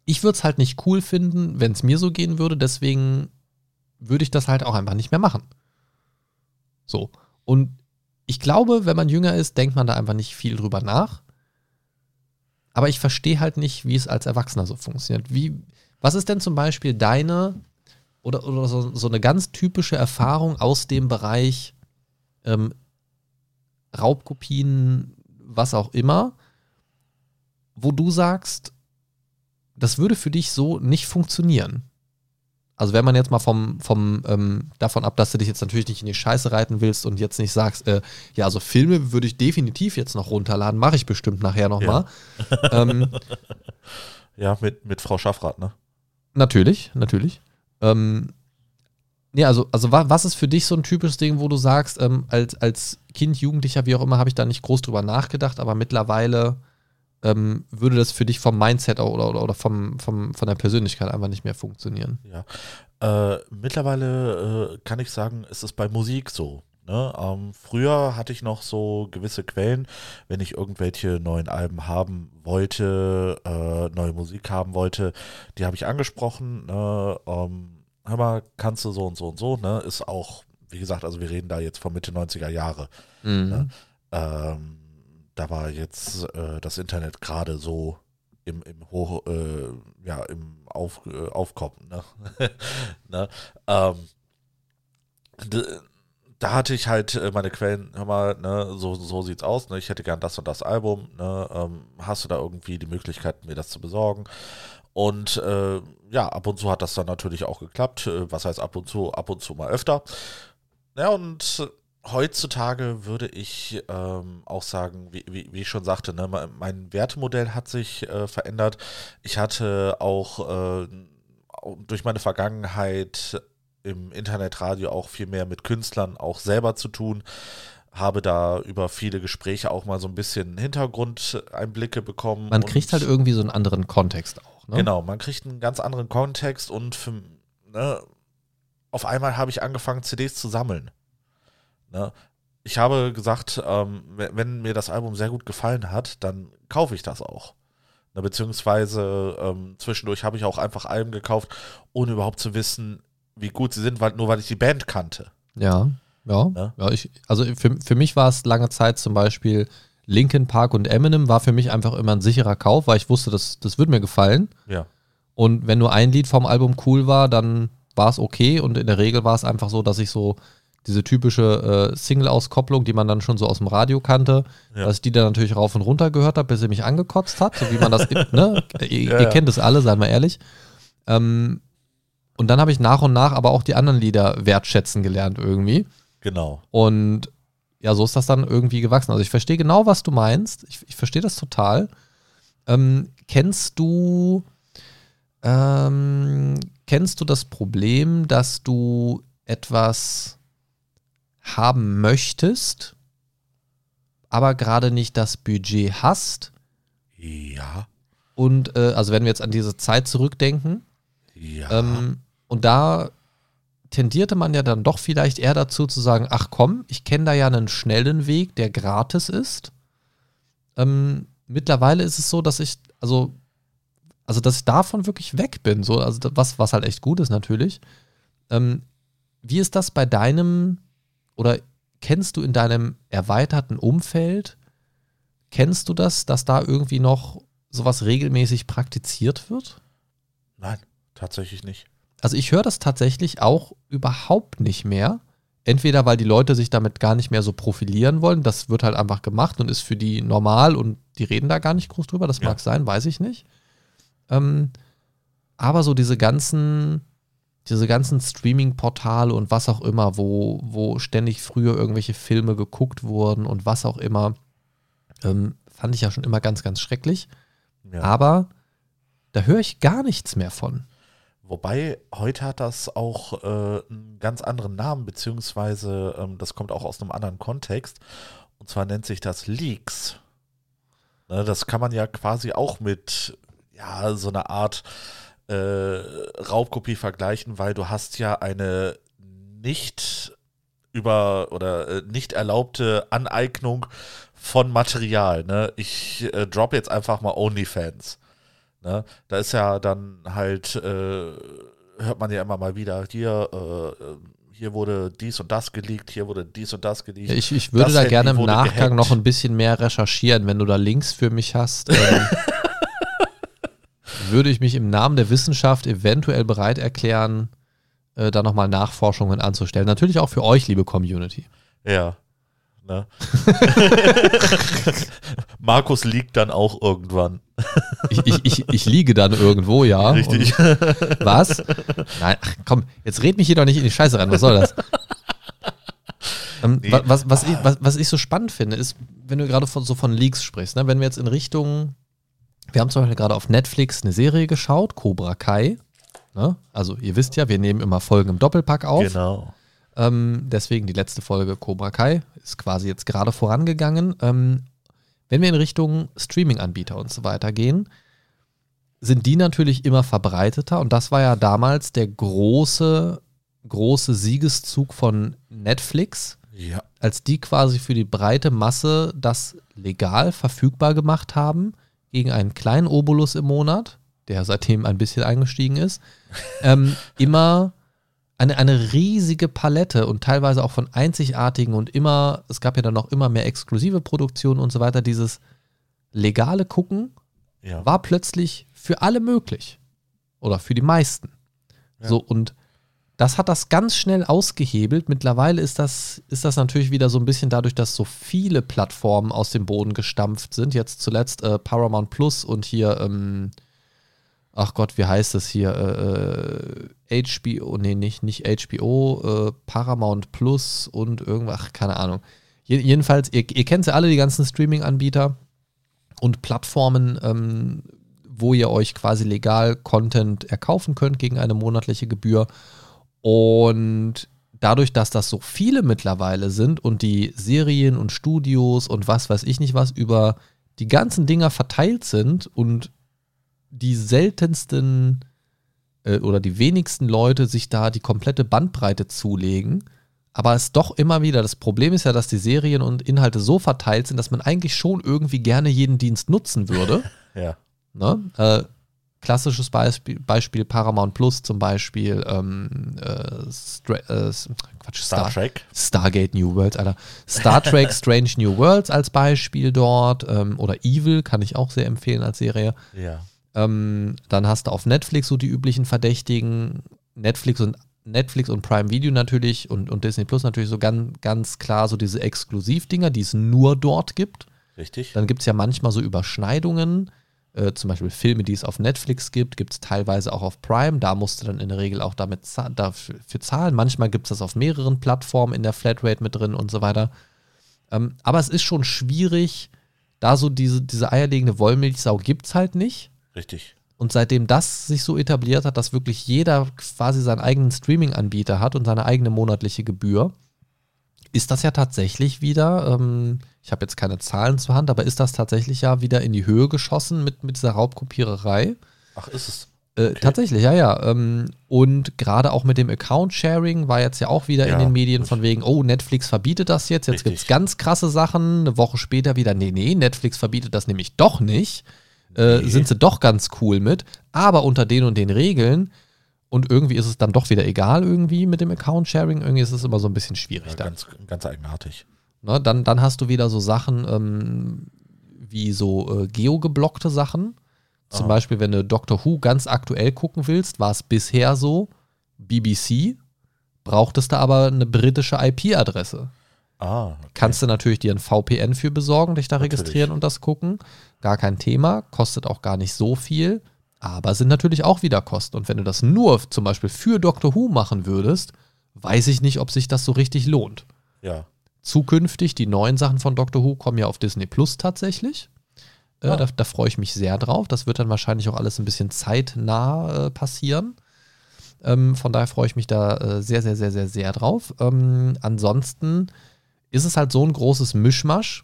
ich würde es halt nicht cool finden, wenn es mir so gehen würde, deswegen würde ich das halt auch einfach nicht mehr machen. So. Und ich glaube, wenn man jünger ist, denkt man da einfach nicht viel drüber nach. Aber ich verstehe halt nicht, wie es als Erwachsener so funktioniert. Wie, was ist denn zum Beispiel deine oder, oder so, so eine ganz typische Erfahrung aus dem Bereich ähm, Raubkopien, was auch immer, wo du sagst, das würde für dich so nicht funktionieren? Also wenn man jetzt mal vom, vom ähm, davon ab, dass du dich jetzt natürlich nicht in die Scheiße reiten willst und jetzt nicht sagst, äh, ja, also Filme würde ich definitiv jetzt noch runterladen, mache ich bestimmt nachher nochmal. Ja. ähm, Ja, mit, mit Frau Schaffrath, ne? Natürlich, natürlich. Ähm, nee, also, also wa was ist für dich so ein typisches Ding, wo du sagst, ähm, als, als Kind, Jugendlicher, wie auch immer, habe ich da nicht groß drüber nachgedacht, aber mittlerweile ähm, würde das für dich vom Mindset oder, oder, oder vom, vom, von der Persönlichkeit einfach nicht mehr funktionieren. Ja. Äh, mittlerweile äh, kann ich sagen, ist es bei Musik so. Ne? Ähm, früher hatte ich noch so gewisse Quellen, wenn ich irgendwelche neuen Alben haben wollte, äh, neue Musik haben wollte, die habe ich angesprochen. Ne? Ähm, hör mal, kannst du so und so und so, ne? Ist auch, wie gesagt, also wir reden da jetzt von Mitte 90er Jahre. Mhm. Ähm, da war jetzt äh, das Internet gerade so im, im Hoch, äh, ja, im Auf, äh, Aufkommen, ne? ne? Ähm, da hatte ich halt äh, meine Quellen, hör mal, ne, so, so sieht's aus, ne? Ich hätte gern das und das Album, ne? Ähm, hast du da irgendwie die Möglichkeit, mir das zu besorgen? Und äh, ja, ab und zu hat das dann natürlich auch geklappt. Äh, was heißt ab und zu, ab und zu mal öfter. Ja, und heutzutage würde ich ähm, auch sagen, wie, wie, wie ich schon sagte, ne, mein, Wertemodell hat sich äh, verändert. Ich hatte auch äh, durch meine Vergangenheit im Internetradio auch viel mehr mit Künstlern auch selber zu tun. Habe da über viele Gespräche auch mal so ein bisschen Hintergrundeinblicke bekommen. Man kriegt halt irgendwie so einen anderen Kontext auch. Ne? Genau, man kriegt einen ganz anderen Kontext und für, ne, auf einmal habe ich angefangen, CDs zu sammeln. Ne? Ich habe gesagt, ähm, wenn mir das Album sehr gut gefallen hat, dann kaufe ich das auch. Ne, beziehungsweise ähm, zwischendurch habe ich auch einfach Alben gekauft, ohne überhaupt zu wissen, wie gut sie sind, weil, nur weil ich die Band kannte. Ja, ja. Ja. ja ich, also für, für mich war es lange Zeit zum Beispiel Linkin Park und Eminem war für mich einfach immer ein sicherer Kauf, weil ich wusste, das, das wird mir gefallen. Ja. Und wenn nur ein Lied vom Album cool war, dann war es okay. Und in der Regel war es einfach so, dass ich so diese typische äh, Single-Auskopplung, die man dann schon so aus dem Radio kannte, Ja. dass ich die dann natürlich rauf und runter gehört habe, bis sie mich angekotzt hat, so wie man das, ne? Ihr, Ja, ihr kennt es alle, seien wir ehrlich. Ähm, und dann habe ich nach und nach aber auch die anderen Lieder wertschätzen gelernt irgendwie. Genau. Und ja, so ist das dann irgendwie gewachsen. Also ich verstehe genau, was du meinst. Ich, ich verstehe das total. Ähm, kennst du ähm, kennst du das Problem, dass du etwas haben möchtest, aber gerade nicht das Budget hast? Ja. Und äh, also wenn wir jetzt an diese Zeit zurückdenken, Ja. ähm, und da tendierte man ja dann doch vielleicht eher dazu zu sagen, ach komm, ich kenne da ja einen schnellen Weg, der gratis ist. Ähm, mittlerweile ist es so, dass ich, also, also dass ich davon wirklich weg bin, so, also was, was halt echt gut ist natürlich. Ähm, wie ist das bei deinem, oder kennst du in deinem erweiterten Umfeld, kennst du das, dass da irgendwie noch sowas regelmäßig praktiziert wird? Nein, tatsächlich nicht. Also ich höre das tatsächlich auch überhaupt nicht mehr. Entweder weil die Leute sich damit gar nicht mehr so profilieren wollen, das wird halt einfach gemacht und ist für die normal und die reden da gar nicht groß drüber, das Ja. mag sein, weiß ich nicht. Ähm, aber so diese ganzen, diese ganzen Streaming-Portale und was auch immer, wo, wo ständig früher irgendwelche Filme geguckt wurden und was auch immer, ähm, fand ich ja schon immer ganz, ganz schrecklich. Ja. Aber da höre ich gar nichts mehr von. Wobei, heute hat das auch äh, einen ganz anderen Namen, beziehungsweise ähm, das kommt auch aus einem anderen Kontext. Und zwar nennt sich das Leaks. Ne, das kann man ja quasi auch mit ja, so einer Art äh, Raubkopie vergleichen, weil du hast ja eine nicht über oder äh, nicht erlaubte Aneignung von Material. Ne? Ich äh, drop jetzt einfach mal OnlyFans. Ne? Da ist ja dann halt, äh, hört man ja immer mal wieder, hier, äh, hier wurde dies und das geleakt, hier wurde dies und das geleakt. Ich, ich würde Das da Handy gerne im Nachgang gehackt. noch ein bisschen mehr recherchieren. Wenn du da Links für mich hast, ähm, würde ich mich im Namen der Wissenschaft eventuell bereit erklären, äh, da nochmal Nachforschungen anzustellen. Natürlich auch für euch, liebe Community. Ja. Ne? Markus liegt dann auch irgendwann. Ich, ich, ich, ich liege dann irgendwo, ja. Richtig. Und, was? Nein, ach, komm, jetzt red mich hier doch nicht in die Scheiße rein. Was soll das? Ähm, Nee. wa- was, was, ich, was, was ich so spannend finde, ist, wenn du gerade von, so von Leaks sprichst, ne? wenn wir jetzt in Richtung, wir haben zum Beispiel gerade auf Netflix eine Serie geschaut, Cobra Kai. Ne? Also ihr wisst ja, wir nehmen immer Folgen im Doppelpack auf. Genau. Ähm, deswegen die letzte Folge Cobra Kai ist quasi jetzt gerade vorangegangen. Ähm, wenn wir in Richtung Streaming-Anbieter und so weiter gehen, sind die natürlich immer verbreiteter und das war ja damals der große, große Siegeszug von Netflix, Ja. als die quasi für die breite Masse das legal verfügbar gemacht haben gegen einen kleinen Obolus im Monat, der seitdem ein bisschen eingestiegen ist, ähm, immer eine, eine riesige Palette und teilweise auch von einzigartigen und immer, es gab ja dann noch immer mehr exklusive Produktionen und so weiter, dieses legale Gucken Ja. war plötzlich für alle möglich. Oder für die meisten. Ja. So, und das hat das ganz schnell ausgehebelt. Mittlerweile ist das, ist das natürlich wieder so ein bisschen dadurch, dass so viele Plattformen aus dem Boden gestampft sind. Jetzt zuletzt äh, Paramount Plus und hier, ähm, ach Gott, wie heißt das hier? Äh, äh, HBO, nee, nicht, nicht HBO, äh, Paramount Plus und irgendwas, ach, keine Ahnung. Je, jedenfalls, ihr, ihr kennt ja alle, die ganzen Streaming-Anbieter und Plattformen, ähm, wo ihr euch quasi legal Content erkaufen könnt gegen eine monatliche Gebühr. Und dadurch, dass das so viele mittlerweile sind und die Serien und Studios und was weiß ich nicht was über die ganzen Dinger verteilt sind und die seltensten äh, oder die wenigsten Leute sich da die komplette Bandbreite zulegen. Aber es doch immer wieder, das Problem ist ja, dass die Serien und Inhalte so verteilt sind, dass man eigentlich schon irgendwie gerne jeden Dienst nutzen würde. Ja. Ne? Äh, klassisches Beispiel, Beispiel Paramount Plus zum Beispiel, ähm, äh, äh, Quatsch, Star Trek. Stargate New Worlds, Alter. Star Trek Strange New Worlds als Beispiel dort ähm, oder Evil kann ich auch sehr empfehlen als Serie. Ja. Ähm, dann hast du auf Netflix so die üblichen Verdächtigen, Netflix und Netflix und Prime Video natürlich und, und Disney Plus natürlich so ganz, ganz klar so diese Exklusivdinger, die es nur dort gibt. Richtig. Dann gibt es ja manchmal so Überschneidungen. Äh, zum Beispiel Filme, die es auf Netflix gibt, gibt es teilweise auch auf Prime. Da musst du dann in der Regel auch damit za dafür zahlen. Manchmal gibt es das auf mehreren Plattformen in der Flatrate mit drin und so weiter. Ähm, aber es ist schon schwierig, da so diese, diese eierlegende Wollmilchsau gibt es halt nicht. Richtig. Und seitdem das sich so etabliert hat, dass wirklich jeder quasi seinen eigenen Streaming-Anbieter hat und seine eigene monatliche Gebühr, ist das ja tatsächlich wieder, ähm, ich habe jetzt keine Zahlen zur Hand, aber ist das tatsächlich ja wieder in die Höhe geschossen mit, mit dieser Raubkopiererei? Ach, ist es. Äh, Tatsächlich, ja, ja. Ähm, und gerade auch mit dem Account-Sharing war jetzt ja auch wieder Ja, in den Medien das- von wegen, oh, Netflix verbietet das jetzt, jetzt Richtig. gibt es ganz krasse Sachen. Eine Woche später wieder, nee, nee, Netflix verbietet das nämlich doch nicht. Äh, Nee. Sind sie doch ganz cool mit, aber unter den und den Regeln. Und irgendwie ist es dann doch wieder egal irgendwie mit dem Account-Sharing. Irgendwie ist es immer so ein bisschen schwierig Ja, ganz, ganz eigenartig. Ne, dann, dann hast du wieder so Sachen ähm, wie so äh, geogeblockte Sachen. Zum Ah. Beispiel, wenn du Doctor Who ganz aktuell gucken willst, war es bisher so, BBC, brauchtest du aber eine britische IP-Adresse. Ah, okay. Kannst du natürlich dir ein VPN für besorgen, dich da Natürlich. registrieren und das gucken. Gar kein Thema, kostet auch gar nicht so viel, aber sind natürlich auch wieder Kosten. Und wenn du das nur zum Beispiel für Doctor Who machen würdest, weiß ich nicht, ob sich das so richtig lohnt Ja. zukünftig, die neuen Sachen von Doctor Who kommen ja auf Disney Plus tatsächlich. Äh, da, da freue ich mich sehr drauf. Das wird dann wahrscheinlich auch alles ein bisschen zeitnah äh, passieren. Ähm, von daher freue ich mich da äh, sehr, sehr, sehr, sehr, sehr drauf. Ähm, ansonsten ist es halt so ein großes Mischmasch,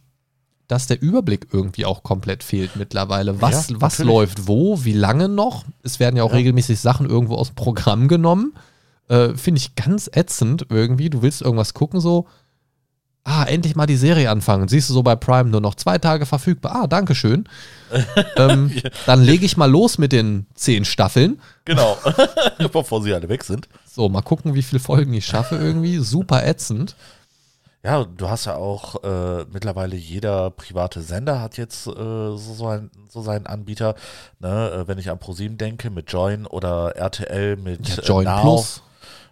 dass der Überblick irgendwie auch komplett fehlt mittlerweile. Was, Ja, was läuft wo, wie lange noch? Es werden ja auch Ja. regelmäßig Sachen irgendwo aus dem Programm genommen. Äh, Finde ich ganz ätzend irgendwie. Du willst irgendwas gucken, so, ah, endlich mal die Serie anfangen. Siehst du so bei Prime nur noch zwei Tage verfügbar. Ah, Dankeschön. ähm, dann lege ich mal los mit den zehn Staffeln. Genau. Bevor sie alle weg sind. So, mal gucken, wie viele Folgen ich schaffe irgendwie. Super ätzend. Ja, du hast ja auch äh, mittlerweile jeder private Sender hat jetzt äh, so, so, ein, so seinen Anbieter. Ne? Äh, wenn ich an ProSieben denke, mit Join oder RTL mit Ja, äh, Join Now. Plus.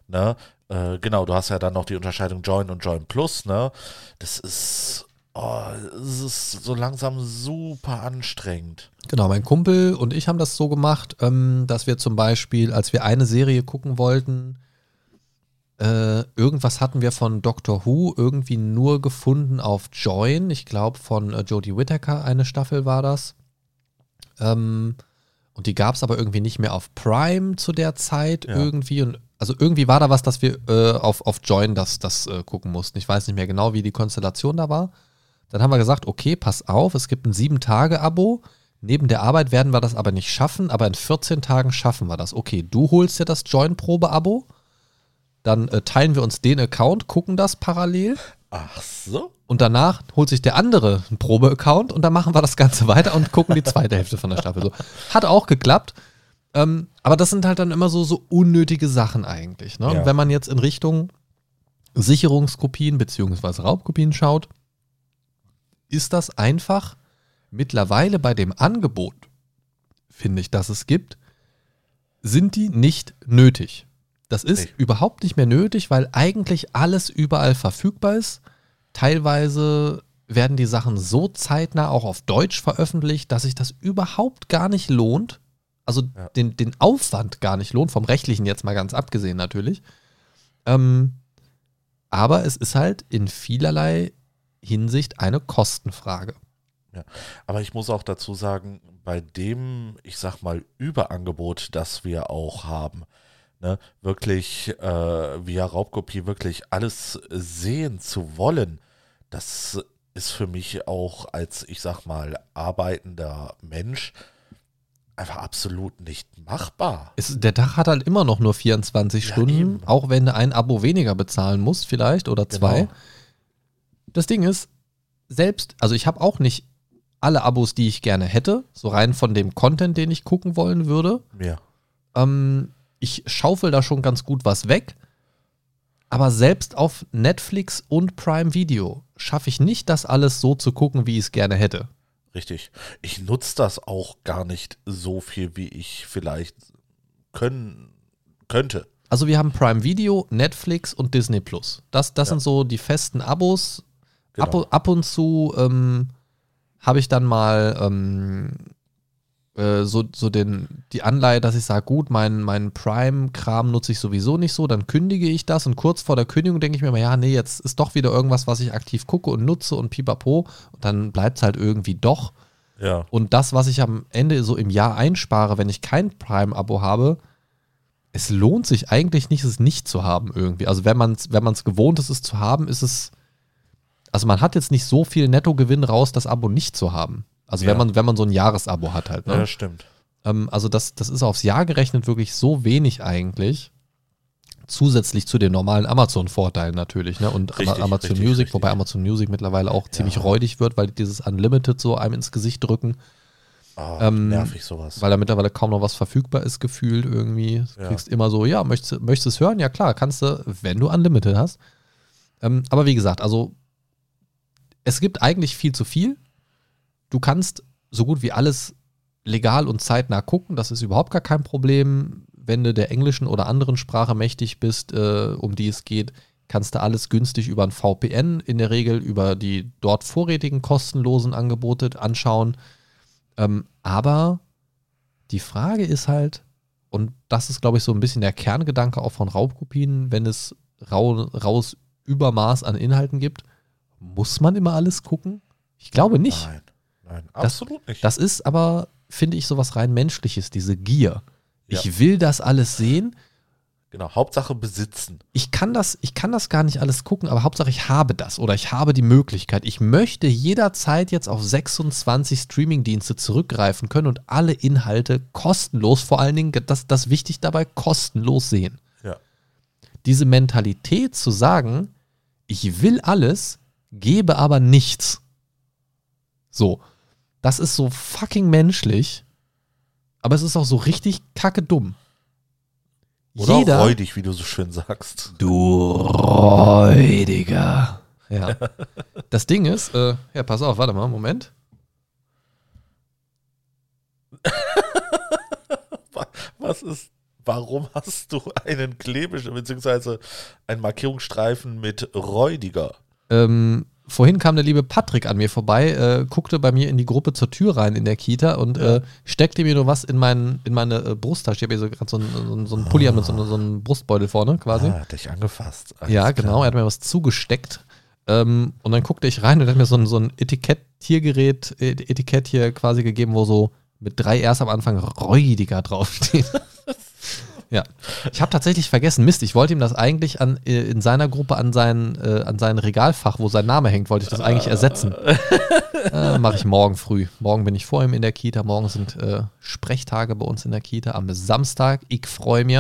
Ne? Äh, genau, du hast ja dann noch die Unterscheidung Join und Join Plus. Ne? Das ist, oh, es ist so langsam super anstrengend. Genau, mein Kumpel und ich haben das so gemacht, ähm, dass wir zum Beispiel, als wir eine Serie gucken wollten, äh, irgendwas hatten wir von Doctor Who irgendwie nur gefunden auf Join. Ich glaube, von äh, Jodie Whittaker eine Staffel war das. Ähm, und die gab es aber irgendwie nicht mehr auf Prime zu der Zeit Ja. irgendwie. Und also irgendwie war da was, dass wir äh, auf, auf Join das, das äh, gucken mussten. Ich weiß nicht mehr genau, wie die Konstellation da war. Dann haben wir gesagt, okay, pass auf, es gibt ein 7-Tage-Abo. Neben der Arbeit werden wir das aber nicht schaffen, aber in 14 Tagen schaffen wir das. Okay, du holst dir das Join-Probe-Abo. Dann äh, teilen wir uns den Account, gucken das parallel. Ach so? Und danach holt sich der andere einen Probe-Account und dann machen wir das Ganze weiter und gucken die zweite Hälfte von der Staffel. So. Hat auch geklappt. Ähm, aber das sind halt dann immer so, so unnötige Sachen eigentlich. Ne? Ja. Und wenn man jetzt in Richtung Sicherungskopien beziehungsweise Raubkopien schaut, ist das einfach mittlerweile bei dem Angebot, finde ich, dass es gibt, sind die nicht nötig. Das ist Nee. überhaupt nicht mehr nötig, weil eigentlich alles überall verfügbar ist. Teilweise werden die Sachen so zeitnah auch auf Deutsch veröffentlicht, dass sich das überhaupt gar nicht lohnt. Also Ja. den, den Aufwand gar nicht lohnt, vom rechtlichen jetzt mal ganz abgesehen natürlich. Ähm, aber es ist halt in vielerlei Hinsicht eine Kostenfrage. Aber ich muss auch dazu sagen, bei dem, ich sag mal, Überangebot, das wir auch haben, ne, wirklich äh, via Raubkopie wirklich alles sehen zu wollen, das ist für mich auch als, ich sag mal, arbeitender Mensch einfach absolut nicht machbar. Es, der Tag hat halt immer noch nur 24 Ja, Stunden, eben. auch wenn du ein Abo weniger bezahlen musst, vielleicht oder zwei. Genau. Das Ding ist, selbst, also ich habe auch nicht alle Abos, die ich gerne hätte, so rein von dem Content, den ich gucken wollen würde. Ja. Ähm, ich schaufel da schon ganz gut was weg. Aber selbst auf Netflix und Prime Video schaffe ich nicht, das alles so zu gucken, wie ich es gerne hätte. Richtig. Ich nutze das auch gar nicht so viel, wie ich vielleicht können, könnte. Also wir haben Prime Video, Netflix und Disney Plus. Das, das Ja. sind so die festen Abos. Ab, Genau. ab und zu ähm, habe ich dann mal ähm, äh, so, so den, die Anleihe, dass ich sage, gut, mein, mein Prime-Kram nutze ich sowieso nicht so, dann kündige ich das und kurz vor der Kündigung denke ich mir mal, ja, nee, jetzt ist doch wieder irgendwas, was ich aktiv gucke und nutze und pipapo und dann bleibt es halt irgendwie doch. Ja. Und das, was ich am Ende so im Jahr einspare, wenn ich kein Prime-Abo habe, es lohnt sich eigentlich nicht, es nicht zu haben irgendwie. Also wenn man es wenn man's gewohnt ist, es zu haben, ist es, also man hat jetzt nicht so viel Nettogewinn raus, das Abo nicht zu haben. Also Ja. wenn man, wenn man so ein Jahresabo hat halt. Ne? ja, stimmt. Ähm, also das, das ist aufs Jahr gerechnet wirklich so wenig eigentlich. Zusätzlich zu den normalen Amazon-Vorteilen natürlich, ne? Und Richtig, Amazon richtig, Music, richtig. wobei Amazon Music mittlerweile auch ziemlich Ja. räudig wird, weil die dieses Unlimited so einem ins Gesicht drücken, Ah, Ähm, nervig sowas. weil da mittlerweile kaum noch was verfügbar ist, gefühlt irgendwie. Du Ja. kriegst immer so, ja, möchtest, du- möchtest es hören? Ja, klar, kannst du, wenn du Unlimited hast. Ähm, aber wie gesagt, also es gibt eigentlich viel zu viel. Du kannst so gut wie alles legal und zeitnah gucken. Das ist überhaupt gar kein Problem. Wenn du der englischen oder anderen Sprache mächtig bist, äh, um die es geht, kannst du alles günstig über ein VPN, in der Regel über die dort vorrätigen kostenlosen Angebote anschauen. Ähm, aber die Frage ist halt, und das ist, glaube ich, so ein bisschen der Kerngedanke auch von Raubkopien, wenn es rau, raus Übermaß an Inhalten gibt, muss man immer alles gucken? Ich glaube nicht. Nein, nein, Das- absolut nicht. Das ist aber, finde ich, sowas rein Menschliches, diese Gier. Ja. Ich will das alles sehen. genau, Hauptsache besitzen. Ich kann, das, ich kann das gar nicht alles gucken, aber Hauptsache ich habe das oder ich habe die Möglichkeit. Ich möchte jederzeit jetzt auf 26 Streamingdienste zurückgreifen können und alle Inhalte kostenlos, vor allen Dingen, das, das wichtig dabei, kostenlos sehen. Ja. Diese Mentalität zu sagen, ich will alles, gebe aber nichts. So, das ist so fucking menschlich, aber es ist auch so richtig kacke dumm. Oder Jeder, räudig, wie du so schön sagst. Du Räudiger. Ja. Das Ding ist, äh, ja, pass auf, warte mal, Moment. Was ist, warum hast du einen Klebisch, beziehungsweise einen Markierungsstreifen mit räudiger? Ähm, vorhin kam der liebe Patrick an mir vorbei, äh, guckte bei mir in die Gruppe zur Tür rein in der Kita und Ja. äh, steckte mir nur was in, mein, in meine äh, Brusttasche. Ich habe hier so gerade so einen so so einen Pulli an mit so, einem- so einem Brustbeutel vorne quasi. Ah, hat dich angefasst. Alles ja, klar. genau. Er hat mir was zugesteckt. Ähm, und dann guckte ich rein und hat mir so ein, so ein Etikett, Tiergerät, äh, Etikett hier quasi gegeben, wo so mit drei R's am Anfang räudiger draufsteht. ja. Ich habe tatsächlich vergessen, Mist, ich wollte ihm das eigentlich an, äh, in seiner Gruppe an sein, äh, an sein Regalfach, wo sein Name hängt, wollte ich das eigentlich ersetzen. äh, Mache ich morgen früh. Morgen bin ich vor ihm in der Kita. Morgen sind äh, Sprechtage bei uns in der Kita. Am Samstag. Ich freue mich.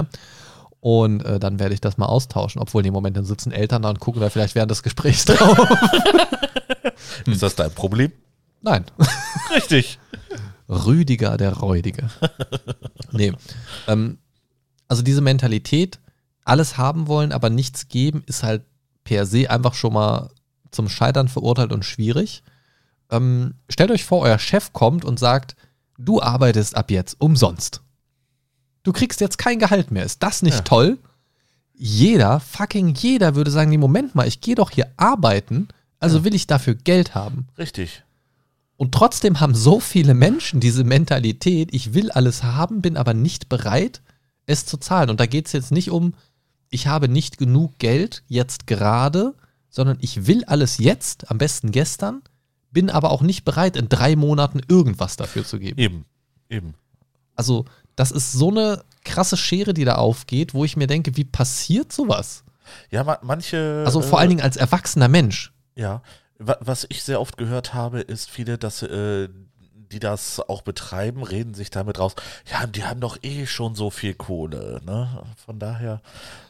Und äh, dann werde ich das mal austauschen. Obwohl, im Moment dann sitzen Eltern da und gucken da vielleicht während des Gesprächs drauf. Ist das dein Problem? Nein. Richtig. Rüdiger der Räudige. nee. Ähm, also diese Mentalität, alles haben wollen, aber nichts geben, ist halt per se einfach schon mal zum Scheitern verurteilt und schwierig. Ähm, stellt euch vor, euer Chef kommt und sagt, du arbeitest ab jetzt umsonst. Du kriegst jetzt kein Gehalt mehr. Ist das nicht Ja. toll? Jeder, fucking jeder würde sagen, nee, Moment mal, ich gehe doch hier arbeiten, also will ich dafür Geld haben. Richtig. Und trotzdem haben so viele Menschen diese Mentalität, ich will alles haben, bin aber nicht bereit, es zu zahlen. Und da geht es jetzt nicht um, ich habe nicht genug Geld jetzt gerade, sondern ich will alles jetzt, am besten gestern, bin aber auch nicht bereit, in drei Monaten irgendwas dafür zu geben. Eben. Eben. Also, das ist so eine krasse Schere, die da aufgeht, wo ich mir denke, wie passiert sowas? Ja, ma manche. Also vor allen Dingen als erwachsener Mensch. Ja, wa was ich sehr oft gehört habe, ist viele, dass äh, die das auch betreiben, reden sich damit raus, ja, die haben doch eh schon so viel Kohle, ne? Von daher.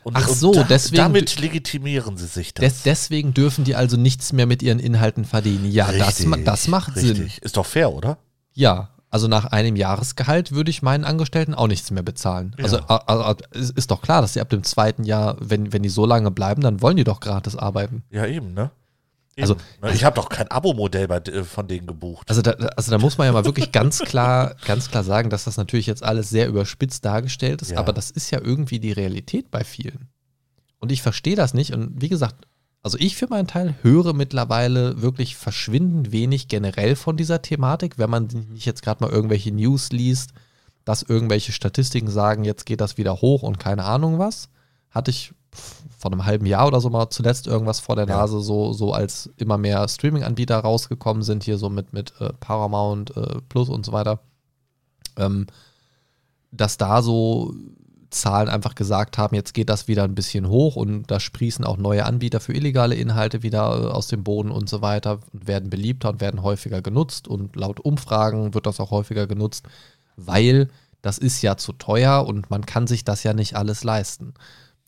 Und, Ach so, da, deswegen- damit legitimieren sie sich das. Des, deswegen dürfen die also nichts mehr mit ihren Inhalten verdienen. Ja, das, Richtig, das macht Sinn. richtig. Ist doch fair, oder? Ja, also nach einem Jahresgehalt würde ich meinen Angestellten auch nichts mehr bezahlen. Ja. Also a- a- a- es ist doch klar, dass die ab dem zweiten Jahr, wenn, wenn die so lange bleiben, dann wollen die doch gratis arbeiten. Ja, eben, ne? Also- ich habe doch kein Abo-Modell äh, von denen gebucht. Also da, also da muss man ja mal wirklich ganz klar, ganz klar sagen, dass das natürlich jetzt alles sehr überspitzt dargestellt ist, Ja. aber das ist ja irgendwie die Realität bei vielen. Und ich verstehe das nicht. Und wie gesagt, also ich für meinen Teil höre mittlerweile wirklich verschwindend wenig generell von dieser Thematik, wenn man nicht jetzt gerade mal irgendwelche News liest, dass irgendwelche Statistiken sagen, jetzt geht das wieder hoch und keine Ahnung was. Hatte ich vor einem halben Jahr oder so mal zuletzt irgendwas vor der Ja. Nase, so, so als immer mehr Streaming-Anbieter rausgekommen sind, hier so mit, mit äh, Paramount äh, Plus und so weiter. Ähm, dass da so Zahlen einfach gesagt haben, jetzt geht das wieder ein bisschen hoch und da sprießen auch neue Anbieter für illegale Inhalte wieder äh, aus dem Boden und so weiter und werden beliebter und werden häufiger genutzt und laut Umfragen wird das auch häufiger genutzt, weil das ist ja zu teuer und man kann sich das ja nicht alles leisten.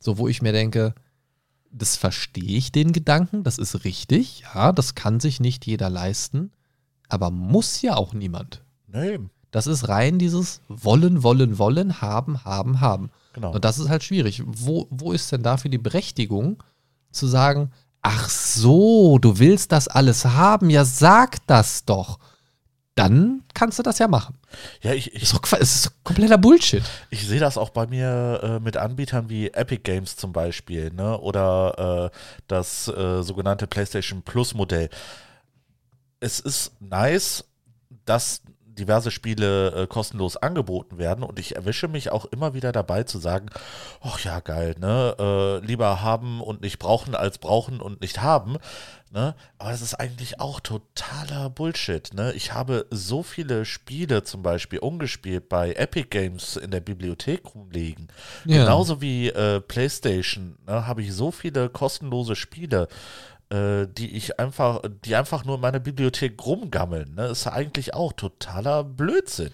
So, wo ich mir denke, das verstehe ich den Gedanken, das ist richtig, ja, das kann sich nicht jeder leisten, aber muss ja auch niemand. Ne, eben. Das ist rein dieses Wollen, Wollen, Wollen, haben, haben, haben. Genau. Und das ist halt schwierig. Wo, wo ist denn dafür die Berechtigung zu sagen, ach so, du willst das alles haben, ja sag das doch. Dann kannst du das ja machen. Ja, ich, ich, Ist es ist doch kompletter Bullshit. Ich sehe das auch bei mir äh, mit Anbietern wie Epic Games zum Beispiel, ne? Oder äh, das äh, sogenannte PlayStation Plus Modell. Es ist nice, dass diverse Spiele äh, kostenlos angeboten werden und ich erwische mich auch immer wieder dabei zu sagen, ach ja, geil, ne? Äh, lieber haben und nicht brauchen als brauchen und nicht haben. Ne? Aber das ist eigentlich auch totaler Bullshit. Ne? Ich habe so viele Spiele zum Beispiel ungespielt bei Epic Games in der Bibliothek rumliegen. Ja. Genauso wie äh, PlayStation ne, habe ich so viele kostenlose Spiele, äh, die ich einfach, die einfach nur in meiner Bibliothek rumgammeln. Ne? Ist eigentlich auch totaler Blödsinn.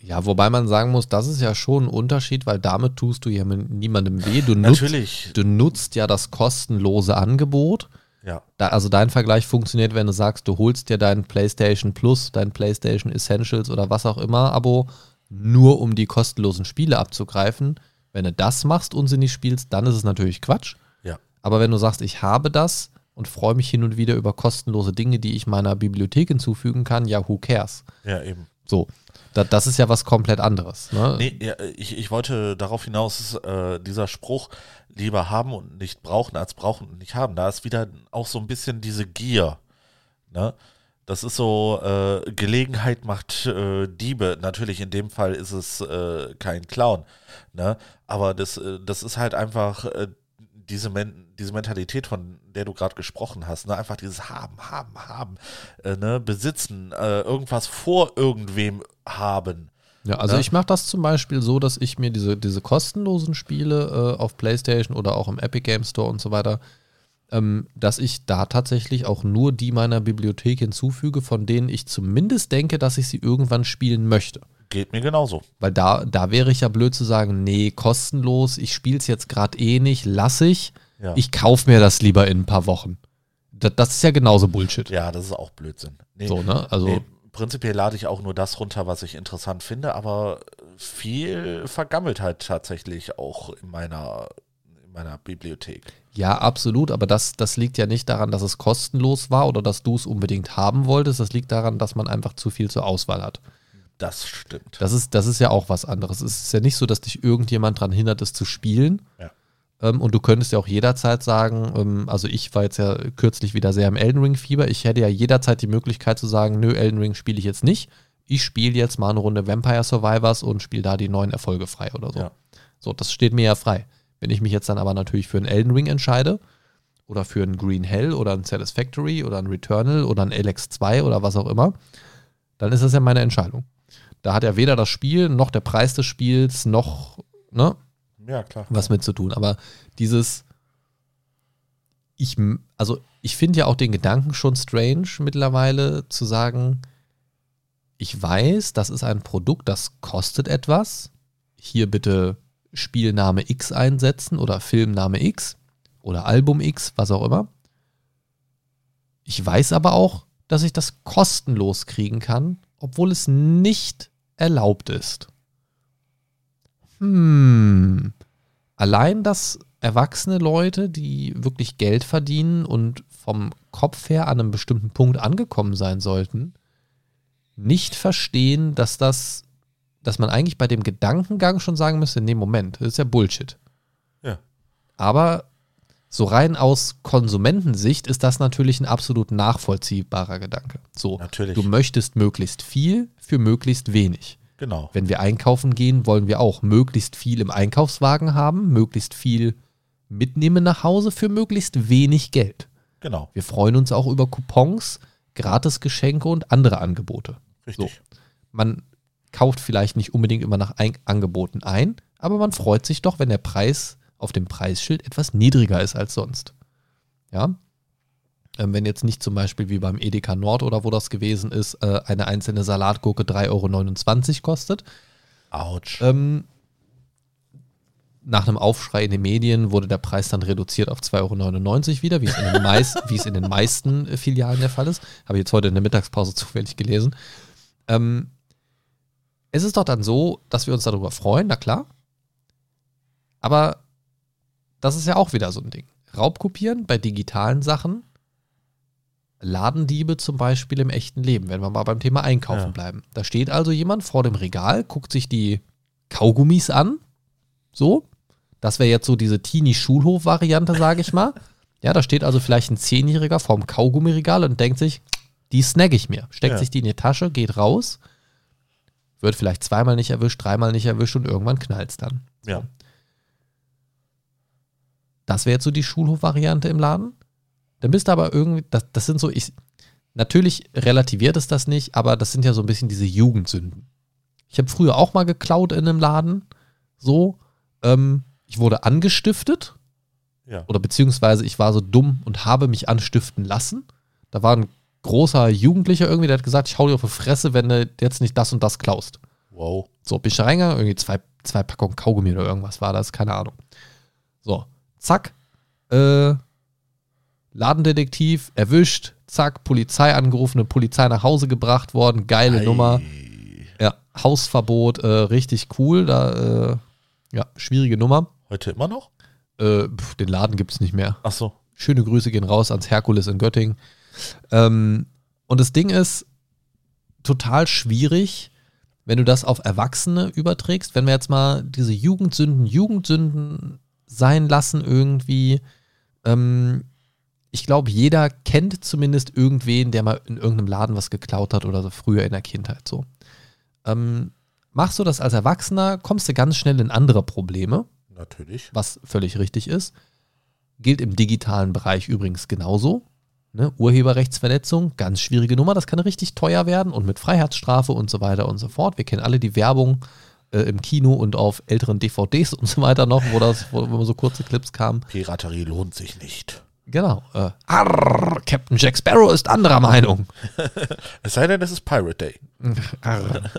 Ja, wobei man sagen muss, das ist ja schon ein Unterschied, weil damit tust du ja mit niemandem weh. Du nutzt, Natürlich. du nutzt ja das kostenlose Angebot. Ja. Da, also dein Vergleich funktioniert, wenn du sagst, du holst dir dein PlayStation Plus, dein PlayStation Essentials oder was auch immer Abo, nur um die kostenlosen Spiele abzugreifen. Wenn du das machst, unsinnig spielst, dann ist es natürlich Quatsch. Ja. Aber wenn du sagst, ich habe das und freue mich hin und wieder über kostenlose Dinge, die ich meiner Bibliothek hinzufügen kann, ja, who cares? Ja, eben. So, da, das ist ja was komplett anderes. Ne? Nee, ja, ich, ich wollte darauf hinaus, äh, dieser Spruch, lieber haben und nicht brauchen als brauchen und nicht haben, da ist wieder auch so ein bisschen diese Gier. Ne? Das ist so, äh, Gelegenheit macht äh, Diebe. Natürlich, in dem Fall ist es äh, kein Clown. Ne? Aber das, äh, das ist halt einfach äh, diese, Men diese Mentalität, von der du gerade gesprochen hast. Ne? Einfach dieses Haben, Haben, Haben. Äh, ne? Besitzen, äh, irgendwas vor irgendwem haben. Ja, also Ne? ich mache das zum Beispiel so, dass ich mir diese, diese kostenlosen Spiele äh, auf PlayStation oder auch im Epic Game Store und so weiter, ähm, dass ich da tatsächlich auch nur die meiner Bibliothek hinzufüge, von denen ich zumindest denke, dass ich sie irgendwann spielen möchte. Geht mir genauso. Weil da, da wäre ich ja blöd zu sagen, nee, kostenlos, ich spiele es jetzt gerade eh nicht, lass ich. Ja. Ich kaufe mir das lieber in ein paar Wochen. Das, das ist ja genauso Bullshit. Ja, das ist auch Blödsinn. Nee, So, ne? Also, nee, prinzipiell lade ich auch nur das runter, was ich interessant finde, aber viel vergammelt halt tatsächlich auch in meiner, in meiner Bibliothek. Ja, absolut, aber das, das liegt ja nicht daran, dass es kostenlos war oder dass du es unbedingt haben wolltest. Das liegt daran, dass man einfach zu viel zur Auswahl hat. Das stimmt. Das ist, das ist ja auch was anderes. Es ist ja nicht so, dass dich irgendjemand daran hindert, es zu spielen. Ja. Ähm, und du könntest ja auch jederzeit sagen, ähm, also ich war jetzt ja kürzlich wieder sehr im Elden Ring-Fieber. Ich hätte ja jederzeit die Möglichkeit zu sagen, nö, Elden Ring spiele ich jetzt nicht. Ich spiele jetzt mal eine Runde Vampire Survivors und spiele da die neuen Erfolge frei oder so. Ja. So, das steht mir ja frei. Wenn ich mich jetzt dann aber natürlich für einen Elden Ring entscheide oder für einen Green Hell oder einen Satisfactory oder einen Returnal oder einen LX2 oder was auch immer, dann ist das ja meine Entscheidung. Da hat ja weder das Spiel noch der Preis des Spiels noch ne, Ja, klar. was mit zu tun. Aber dieses, ich, also ich finde ja auch den Gedanken schon strange mittlerweile zu sagen, ich weiß, das ist ein Produkt, das kostet etwas. Hier bitte Spielname X einsetzen oder Filmname X oder Album X, was auch immer. Ich weiß aber auch, dass ich das kostenlos kriegen kann, obwohl es nicht erlaubt ist. Hm. Allein, dass erwachsene Leute, die wirklich Geld verdienen und vom Kopf her an einem bestimmten Punkt angekommen sein sollten, nicht verstehen, dass das, dass man eigentlich bei dem Gedankengang schon sagen müsste, nee, Moment, das ist ja Bullshit. Ja. Aber so rein aus Konsumentensicht ist das natürlich ein absolut nachvollziehbarer Gedanke. So, Natürlich. du möchtest möglichst viel für möglichst wenig. Genau. Wenn wir einkaufen gehen, wollen wir auch möglichst viel im Einkaufswagen haben, möglichst viel mitnehmen nach Hause für möglichst wenig Geld. Genau. Wir freuen uns auch über Coupons, Gratisgeschenke und andere Angebote. Richtig. Man kauft vielleicht nicht unbedingt immer nach ein Angeboten ein, aber man freut sich doch, wenn der Preis auf dem Preisschild etwas niedriger ist als sonst. Ja. Ähm, wenn jetzt nicht zum Beispiel wie beim Edeka Nord oder wo das gewesen ist, äh, eine einzelne Salatgurke 3,29 Euro kostet. Autsch. Ähm, nach einem Aufschrei in den Medien wurde der Preis dann reduziert auf 2,99 Euro wieder, wie es, in den meist, wie es in den meisten äh, Filialen der Fall ist. Habe ich jetzt heute in der Mittagspause zufällig gelesen. Ähm, es ist doch dann so, dass wir uns darüber freuen, na klar. Aber das ist ja auch wieder so ein Ding. Raubkopieren bei digitalen Sachen, Ladendiebe zum Beispiel im echten Leben, wenn wir mal beim Thema Einkaufen Ja. bleiben. Da steht also jemand vor dem Regal, guckt sich die Kaugummis an, so. Das wäre jetzt so diese Teenie-Schulhof-Variante, sage ich mal. Ja, da steht also vielleicht ein Zehnjähriger vorm Kaugummiregal und denkt sich, die snag ich mir. Steckt Ja. sich die in die Tasche, geht raus, wird vielleicht zweimal nicht erwischt, dreimal nicht erwischt und irgendwann knallt's dann. ja. Das wäre jetzt so die Schulhof-Variante im Laden. Dann bist du aber irgendwie, das, das sind so, ich, natürlich relativiert es das nicht, aber das sind ja so ein bisschen diese Jugendsünden. Ich habe früher auch mal geklaut in einem Laden, so. Ähm, ich wurde angestiftet Ja. oder beziehungsweise ich war so dumm und habe mich anstiften lassen. Da war ein großer Jugendlicher irgendwie, der hat gesagt, ich hau dir auf die Fresse, wenn du jetzt nicht das und das klaust. Wow. So, bin ich da reingegangen, irgendwie zwei, zwei Packungen Kaugummi oder irgendwas war das, keine Ahnung. So, zack, äh, Ladendetektiv erwischt, zack, Polizei angerufen, Polizei nach Hause gebracht worden, geile Ei. Nummer. Ja, Hausverbot, äh, richtig cool, da, äh, ja, schwierige Nummer. Heute immer noch? Äh, pf, den Laden gibt es nicht mehr. Ach so. Schöne Grüße gehen raus ans Herkules in Göttingen. Ähm, und das Ding ist total schwierig, wenn du das auf Erwachsene überträgst. Wenn wir jetzt mal diese Jugendsünden, Jugendsünden sein lassen irgendwie. Ähm, ich glaube, jeder kennt zumindest irgendwen, der mal in irgendeinem Laden was geklaut hat oder so früher in der Kindheit so. Ähm, machst du das als Erwachsener, kommst du ganz schnell in andere Probleme Natürlich. was völlig richtig ist. Gilt im digitalen Bereich übrigens genauso. Ne? Urheberrechtsverletzung, ganz schwierige Nummer, das kann richtig teuer werden und mit Freiheitsstrafe und so weiter und so fort. Wir kennen alle die Werbung äh, im Kino und auf älteren DVDs und so weiter noch, wo das, wo, wo so kurze Clips kamen. Piraterie lohnt sich nicht. Genau. Äh, arr, Captain Jack Sparrow ist anderer Meinung. Es sei denn, es ist Pirate Day. Arr.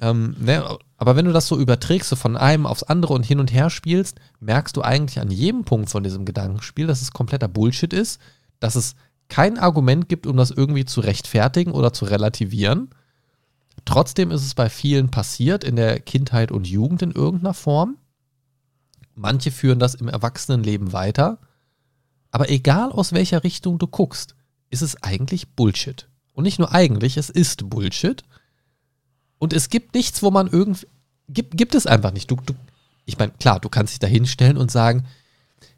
ähm, ne, aber wenn du das so überträgst, so von einem aufs andere und hin und her spielst, merkst du eigentlich an jedem Punkt von diesem Gedankenspiel, dass es kompletter Bullshit ist, dass es kein Argument gibt, um das irgendwie zu rechtfertigen oder zu relativieren. Trotzdem ist es bei vielen passiert in der Kindheit und Jugend in irgendeiner Form. Manche führen das im Erwachsenenleben weiter. Aber egal aus welcher Richtung du guckst, ist es eigentlich Bullshit. Und nicht nur eigentlich, es ist Bullshit. Und es gibt nichts, wo man irgendwie. Gibt, gibt es einfach nicht. Du, du, ich meine, klar, du kannst dich da hinstellen und sagen,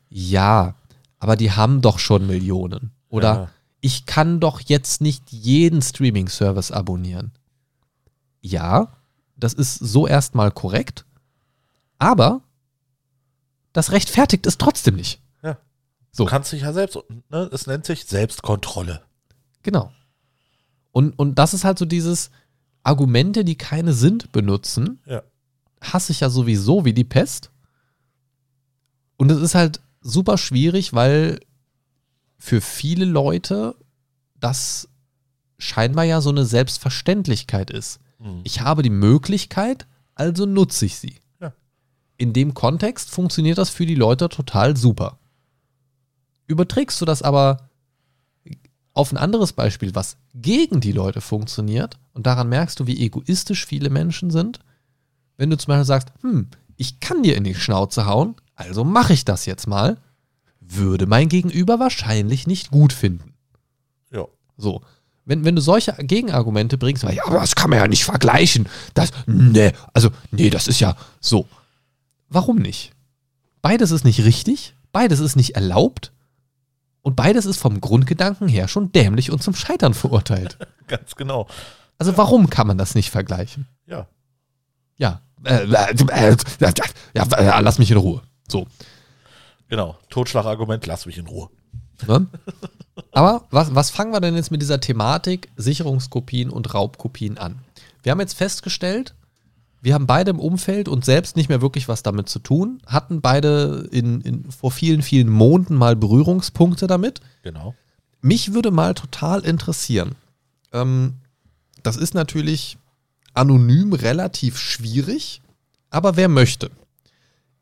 ja, aber die haben doch schon Millionen. Oder Ja. ich kann doch jetzt nicht jeden Streaming-Service abonnieren. Ja, das ist so erstmal korrekt, aber das rechtfertigt es trotzdem nicht. So. Du kannst dich ja selbst, ne, es nennt sich Selbstkontrolle. Genau. Und, und das ist halt so dieses Argumente, die keine sind, benutzen, Ja. hasse ich ja sowieso wie die Pest. Und es ist halt super schwierig, weil für viele Leute das scheinbar ja so eine Selbstverständlichkeit ist. Mhm. Ich habe die Möglichkeit, also nutze ich sie. Ja. In dem Kontext funktioniert das für die Leute total super. Überträgst du das aber auf ein anderes Beispiel, was gegen die Leute funktioniert, und daran merkst du, wie egoistisch viele Menschen sind, wenn du zum Beispiel sagst, hm, ich kann dir in die Schnauze hauen, also mache ich das jetzt mal, würde mein Gegenüber wahrscheinlich nicht gut finden. Ja. So. Wenn, wenn du solche Gegenargumente bringst, ja, aber das kann man ja nicht vergleichen. Das, nee, also, nee, das ist ja so. Warum nicht? Beides ist nicht richtig, beides ist nicht erlaubt und beides ist vom Grundgedanken her schon dämlich und zum Scheitern verurteilt. Ganz genau. Also warum kann man das nicht vergleichen? Ja. Ja, äh, äh, äh, ja, äh, lass mich in Ruhe. So. Genau. Totschlagargument, lass mich in Ruhe. Ne? Aber was, was fangen wir denn jetzt mit dieser Thematik Sicherungskopien und Raubkopien an? Wir haben jetzt festgestellt, wir haben beide im Umfeld und selbst nicht mehr wirklich was damit zu tun, hatten beide in, in, vor vielen, vielen Monaten mal Berührungspunkte damit. Genau. Mich würde mal total interessieren. Ähm, das ist natürlich anonym relativ schwierig, aber wer möchte?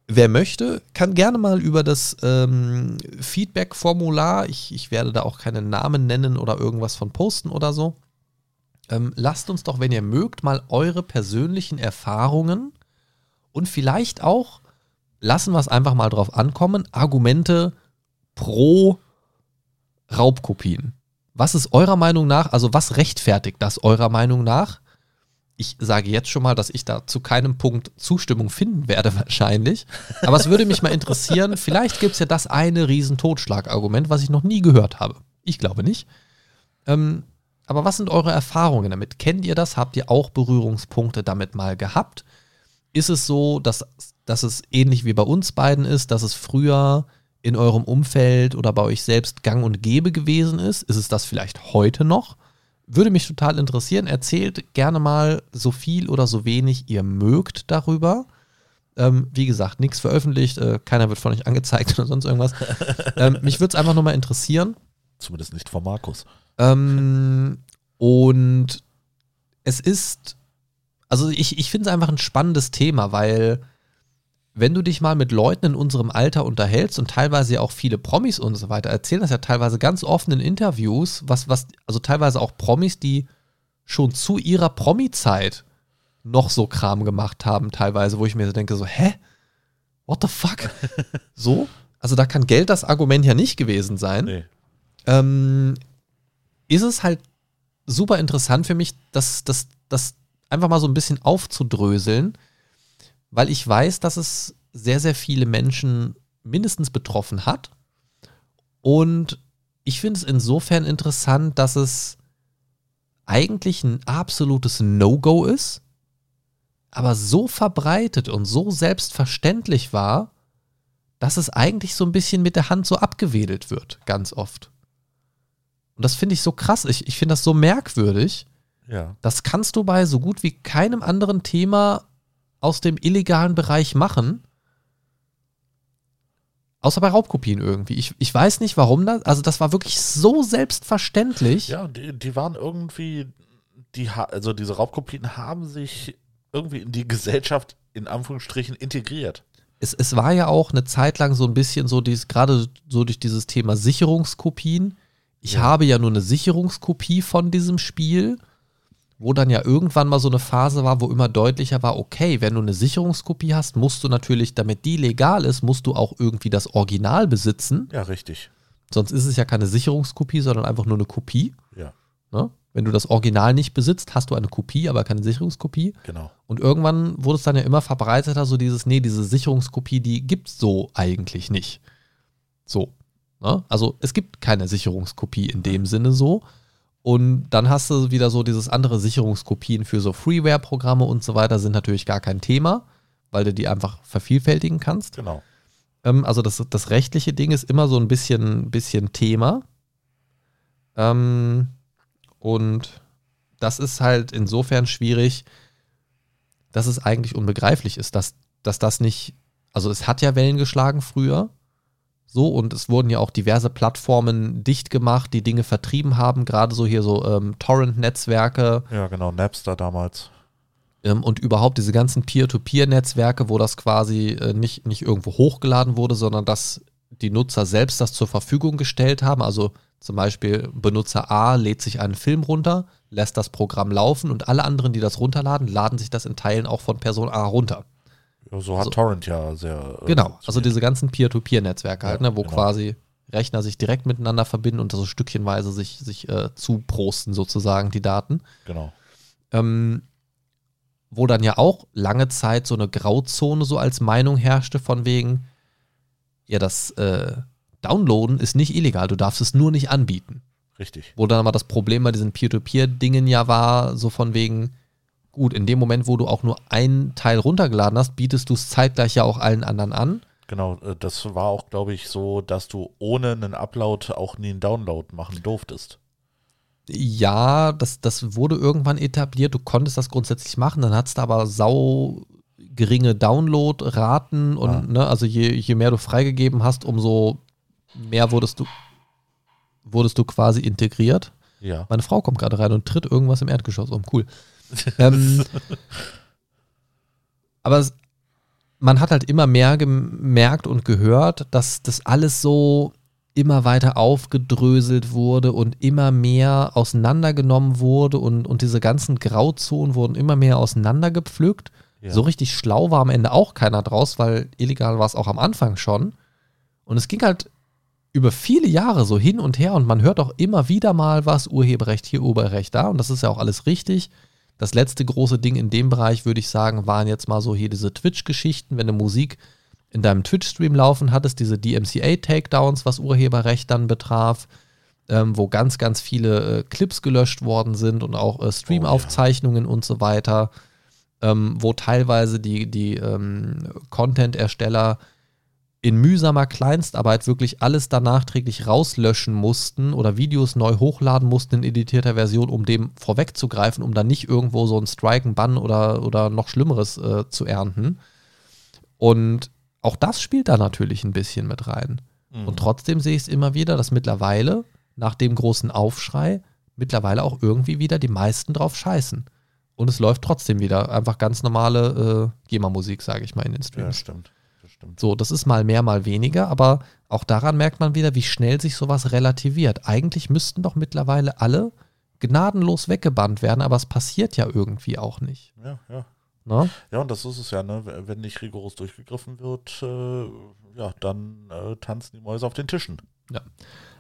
Wer möchte, kann gerne mal über das ähm, Feedback-Formular, ich, ich werde da auch keine Namen nennen oder irgendwas von posten oder so. Ähm, lasst uns doch, wenn ihr mögt, mal eure persönlichen Erfahrungen und vielleicht auch, lassen wir es einfach mal drauf ankommen, Argumente pro Raubkopien. Was ist eurer Meinung nach, also was rechtfertigt das eurer Meinung nach? Ich sage jetzt schon mal, dass ich da zu keinem Punkt Zustimmung finden werde wahrscheinlich. Aber es würde mich mal interessieren, vielleicht gibt es ja das eine riesen Totschlagargument, was ich noch nie gehört habe. Ich glaube nicht. Ähm, aber was sind eure Erfahrungen damit? Kennt ihr das? Habt ihr auch Berührungspunkte damit mal gehabt? Ist es so, dass, dass es ähnlich wie bei uns beiden ist, dass es früher in eurem Umfeld oder bei euch selbst gang und gäbe gewesen ist? Ist es das vielleicht heute noch? Würde mich total interessieren. Erzählt gerne mal so viel oder so wenig ihr mögt darüber. Ähm, wie gesagt, nichts veröffentlicht, äh, keiner wird von euch angezeigt oder sonst irgendwas. ähm, mich würde es einfach nur mal interessieren. Zumindest nicht von Markus. Ähm, und es ist, also ich, ich finde es einfach ein spannendes Thema, weil wenn du dich mal mit Leuten in unserem Alter unterhältst und teilweise ja auch viele Promis und so weiter, erzählen das ja teilweise ganz offen in Interviews, was, was, also teilweise auch Promis, die schon zu ihrer Promi-Zeit noch so Kram gemacht haben, teilweise, wo ich mir so denke, so, hä? What the fuck? so? Also da kann Geld das Argument ja nicht gewesen sein. Nee. Ähm, ist es halt super interessant für mich, das, das, das einfach mal so ein bisschen aufzudröseln, weil ich weiß, dass es sehr, sehr viele Menschen mindestens betroffen hat. Und ich finde es insofern interessant, dass es eigentlich ein absolutes No-Go ist, aber so verbreitet und so selbstverständlich war, dass es eigentlich so ein bisschen mit der Hand so abgewedelt wird, ganz oft. Und das finde ich so krass. Ich, ich finde das so merkwürdig. Ja. Das kannst du bei so gut wie keinem anderen Thema aus dem illegalen Bereich machen. Außer bei Raubkopien irgendwie. Ich, ich weiß nicht, warum das. Also, das war wirklich so selbstverständlich. Ja, die, die waren irgendwie, die, also diese Raubkopien haben sich irgendwie in die Gesellschaft in Anführungsstrichen integriert. Es, es war ja auch eine Zeit lang so ein bisschen so, dieses, gerade so durch dieses Thema Sicherungskopien. Ich Ja. habe ja nur eine Sicherungskopie von diesem Spiel, wo dann ja irgendwann mal so eine Phase war, wo immer deutlicher war, okay, wenn du eine Sicherungskopie hast, musst du natürlich, damit die legal ist, musst du auch irgendwie das Original besitzen. Ja, richtig. Sonst ist es ja keine Sicherungskopie, sondern einfach nur eine Kopie. Ja, Ne? Wenn du das Original nicht besitzt, hast du eine Kopie, aber keine Sicherungskopie. genau. Und irgendwann wurde es dann ja immer verbreiteter, so dieses, nee, diese Sicherungskopie, die gibt es so eigentlich nicht. So. Ne? Also es gibt keine Sicherungskopie in dem Sinne so. Und dann hast du wieder so dieses andere Sicherungskopien für so Freeware-Programme und so weiter, sind natürlich gar kein Thema, weil du die einfach vervielfältigen kannst. Genau. Ähm, also das, das rechtliche Ding ist immer so ein bisschen, bisschen Thema. Ähm, und das ist halt insofern schwierig, dass es eigentlich unbegreiflich ist, dass, dass das nicht, also es hat ja Wellen geschlagen früher, So, und es wurden ja auch diverse Plattformen dicht gemacht, die Dinge vertrieben haben, gerade so hier so ähm, Torrent-Netzwerke. Ja, genau, Napster damals. Ähm, und überhaupt diese ganzen Peer-to-Peer-Netzwerke, wo das quasi äh, nicht, nicht irgendwo hochgeladen wurde, sondern dass die Nutzer selbst das zur Verfügung gestellt haben. Also zum Beispiel Benutzer A lädt sich einen Film runter, lässt das Programm laufen und alle anderen, die das runterladen, laden sich das in Teilen auch von Person A runter. Ja, so hat So. Torrent ja sehr. äh, Genau, also diese ganzen Peer-to-Peer-Netzwerke halt, Ja, ne, wo genau. quasi Rechner sich direkt miteinander verbinden und so stückchenweise sich, sich äh, zuprosten sozusagen die Daten. Genau. Ähm, wo dann ja auch lange Zeit so eine Grauzone so als Meinung herrschte von wegen, ja, das äh, Downloaden ist nicht illegal, du darfst es nur nicht anbieten. Richtig. Wo dann aber das Problem bei diesen Peer-to-Peer-Dingen ja war, so von wegen, gut, in dem Moment, wo du auch nur einen Teil runtergeladen hast, bietest du es zeitgleich ja auch allen anderen an. Genau, äh, das war auch, glaube ich, so, dass du ohne einen Upload auch nie einen Download machen durftest. Ja, das, das wurde irgendwann etabliert, du konntest das grundsätzlich machen, dann hattest du aber sau geringe Download-Raten und Ah. ne, also je, je mehr du freigegeben hast, umso mehr wurdest du wurdest du quasi integriert. Ja. Meine Frau kommt gerade rein und tritt irgendwas im Erdgeschoss um. Cool. Ähm, aber man hat halt immer mehr gemerkt und gehört, dass das alles so immer weiter aufgedröselt wurde und immer mehr auseinandergenommen wurde und, und diese ganzen Grauzonen wurden immer mehr auseinandergepflückt. Ja. So richtig schlau war am Ende auch keiner draus, weil illegal war es auch am Anfang schon. Und es ging halt über viele Jahre so hin und her und man hört auch immer wieder mal was, Urheberrecht hier, Urheberrecht da und das ist ja auch alles richtig. Das letzte große Ding in dem Bereich, würde ich sagen, waren jetzt mal so hier diese Twitch-Geschichten, wenn du Musik in deinem Twitch-Stream laufen hattest, diese DMCA-Takedowns, was Urheberrecht dann betraf, ähm, wo ganz, ganz viele äh, Clips gelöscht worden sind und auch äh, Stream-Aufzeichnungen und so weiter, ähm, wo teilweise die, die ähm, Content-Ersteller in mühsamer Kleinstarbeit wirklich alles da nachträglich rauslöschen mussten oder Videos neu hochladen mussten in editierter Version, um dem vorwegzugreifen, um dann nicht irgendwo so einen Strike, einen Bann oder, oder noch Schlimmeres äh, zu ernten. Und auch das spielt da natürlich ein bisschen mit rein. Mhm. Und trotzdem sehe ich es immer wieder, dass mittlerweile, nach dem großen Aufschrei, mittlerweile auch irgendwie wieder die meisten drauf scheißen. Und es läuft trotzdem wieder einfach ganz normale äh, GEMA-Musik, sage ich mal, in den Ja, Streams. Das stimmt. So, das ist mal mehr, mal weniger, aber auch daran merkt man wieder, wie schnell sich sowas relativiert. Eigentlich müssten doch mittlerweile alle gnadenlos weggebannt werden, aber es passiert ja irgendwie auch nicht. Ja, ja. Ne? Ja, und das ist es ja, ne? Wenn nicht rigoros durchgegriffen wird, äh, ja, dann äh, tanzen die Mäuse auf den Tischen.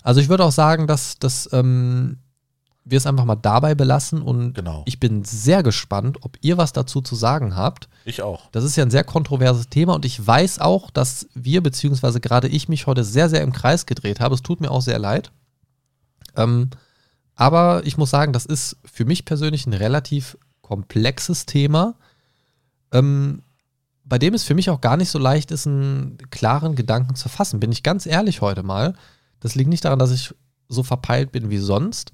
Also ich würde auch sagen, dass, dass ähm, wir es einfach mal dabei belassen und Genau. ich bin sehr gespannt, ob ihr was dazu zu sagen habt. Ich auch. Das ist ja ein sehr kontroverses Thema und ich weiß auch, dass wir, beziehungsweise gerade ich, mich heute sehr, sehr im Kreis gedreht habe. Es tut mir auch sehr leid. Ähm, aber ich muss sagen, das ist für mich persönlich ein relativ komplexes Thema, ähm, bei dem es für mich auch gar nicht so leicht ist, einen klaren Gedanken zu fassen. Bin ich ganz ehrlich heute mal. Das liegt nicht daran, dass ich so verpeilt bin wie sonst,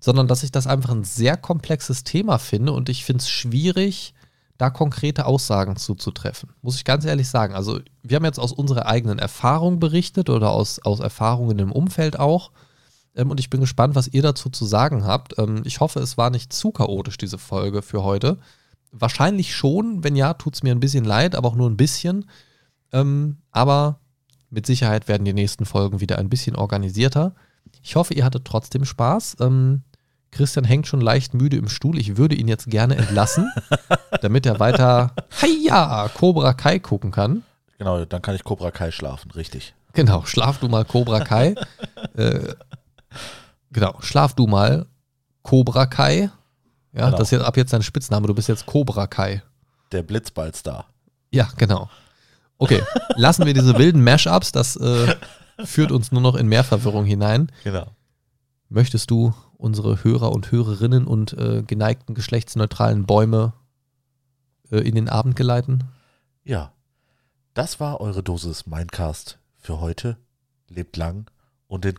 sondern dass ich das einfach ein sehr komplexes Thema finde und ich finde es schwierig, da konkrete Aussagen zuzutreffen. Muss ich ganz ehrlich sagen. Also, wir haben jetzt aus unserer eigenen Erfahrung berichtet oder aus, aus Erfahrungen im Umfeld auch. Ähm, und ich bin gespannt, was ihr dazu zu sagen habt. Ähm, ich hoffe, es war nicht zu chaotisch, diese Folge für heute. Wahrscheinlich schon. Wenn ja, tut es mir ein bisschen leid, aber auch nur ein bisschen. Ähm, aber mit Sicherheit werden die nächsten Folgen wieder ein bisschen organisierter. Ich hoffe, ihr hattet trotzdem Spaß. Ähm, Christian hängt schon leicht müde im Stuhl. Ich würde ihn jetzt gerne entlassen, damit er weiter Hiya, Cobra Kai gucken kann. Genau, dann kann ich Cobra Kai schlafen, richtig. Genau, schlaf du mal Cobra Kai. äh, genau, schlaf du mal Cobra Kai. Ja, Genau. das ist jetzt ab jetzt dein Spitzname. Du bist jetzt Cobra Kai. Der Blitzballstar. Ja, genau. Okay, lassen wir diese wilden Mashups. Das äh, führt uns nur noch in mehr Verwirrung hinein. Genau. Möchtest du unsere Hörer und Hörerinnen und äh, geneigten geschlechtsneutralen Bäume äh, in den Abend geleiten? Ja, das war eure Dosis Mindcast für heute. Lebt lang und in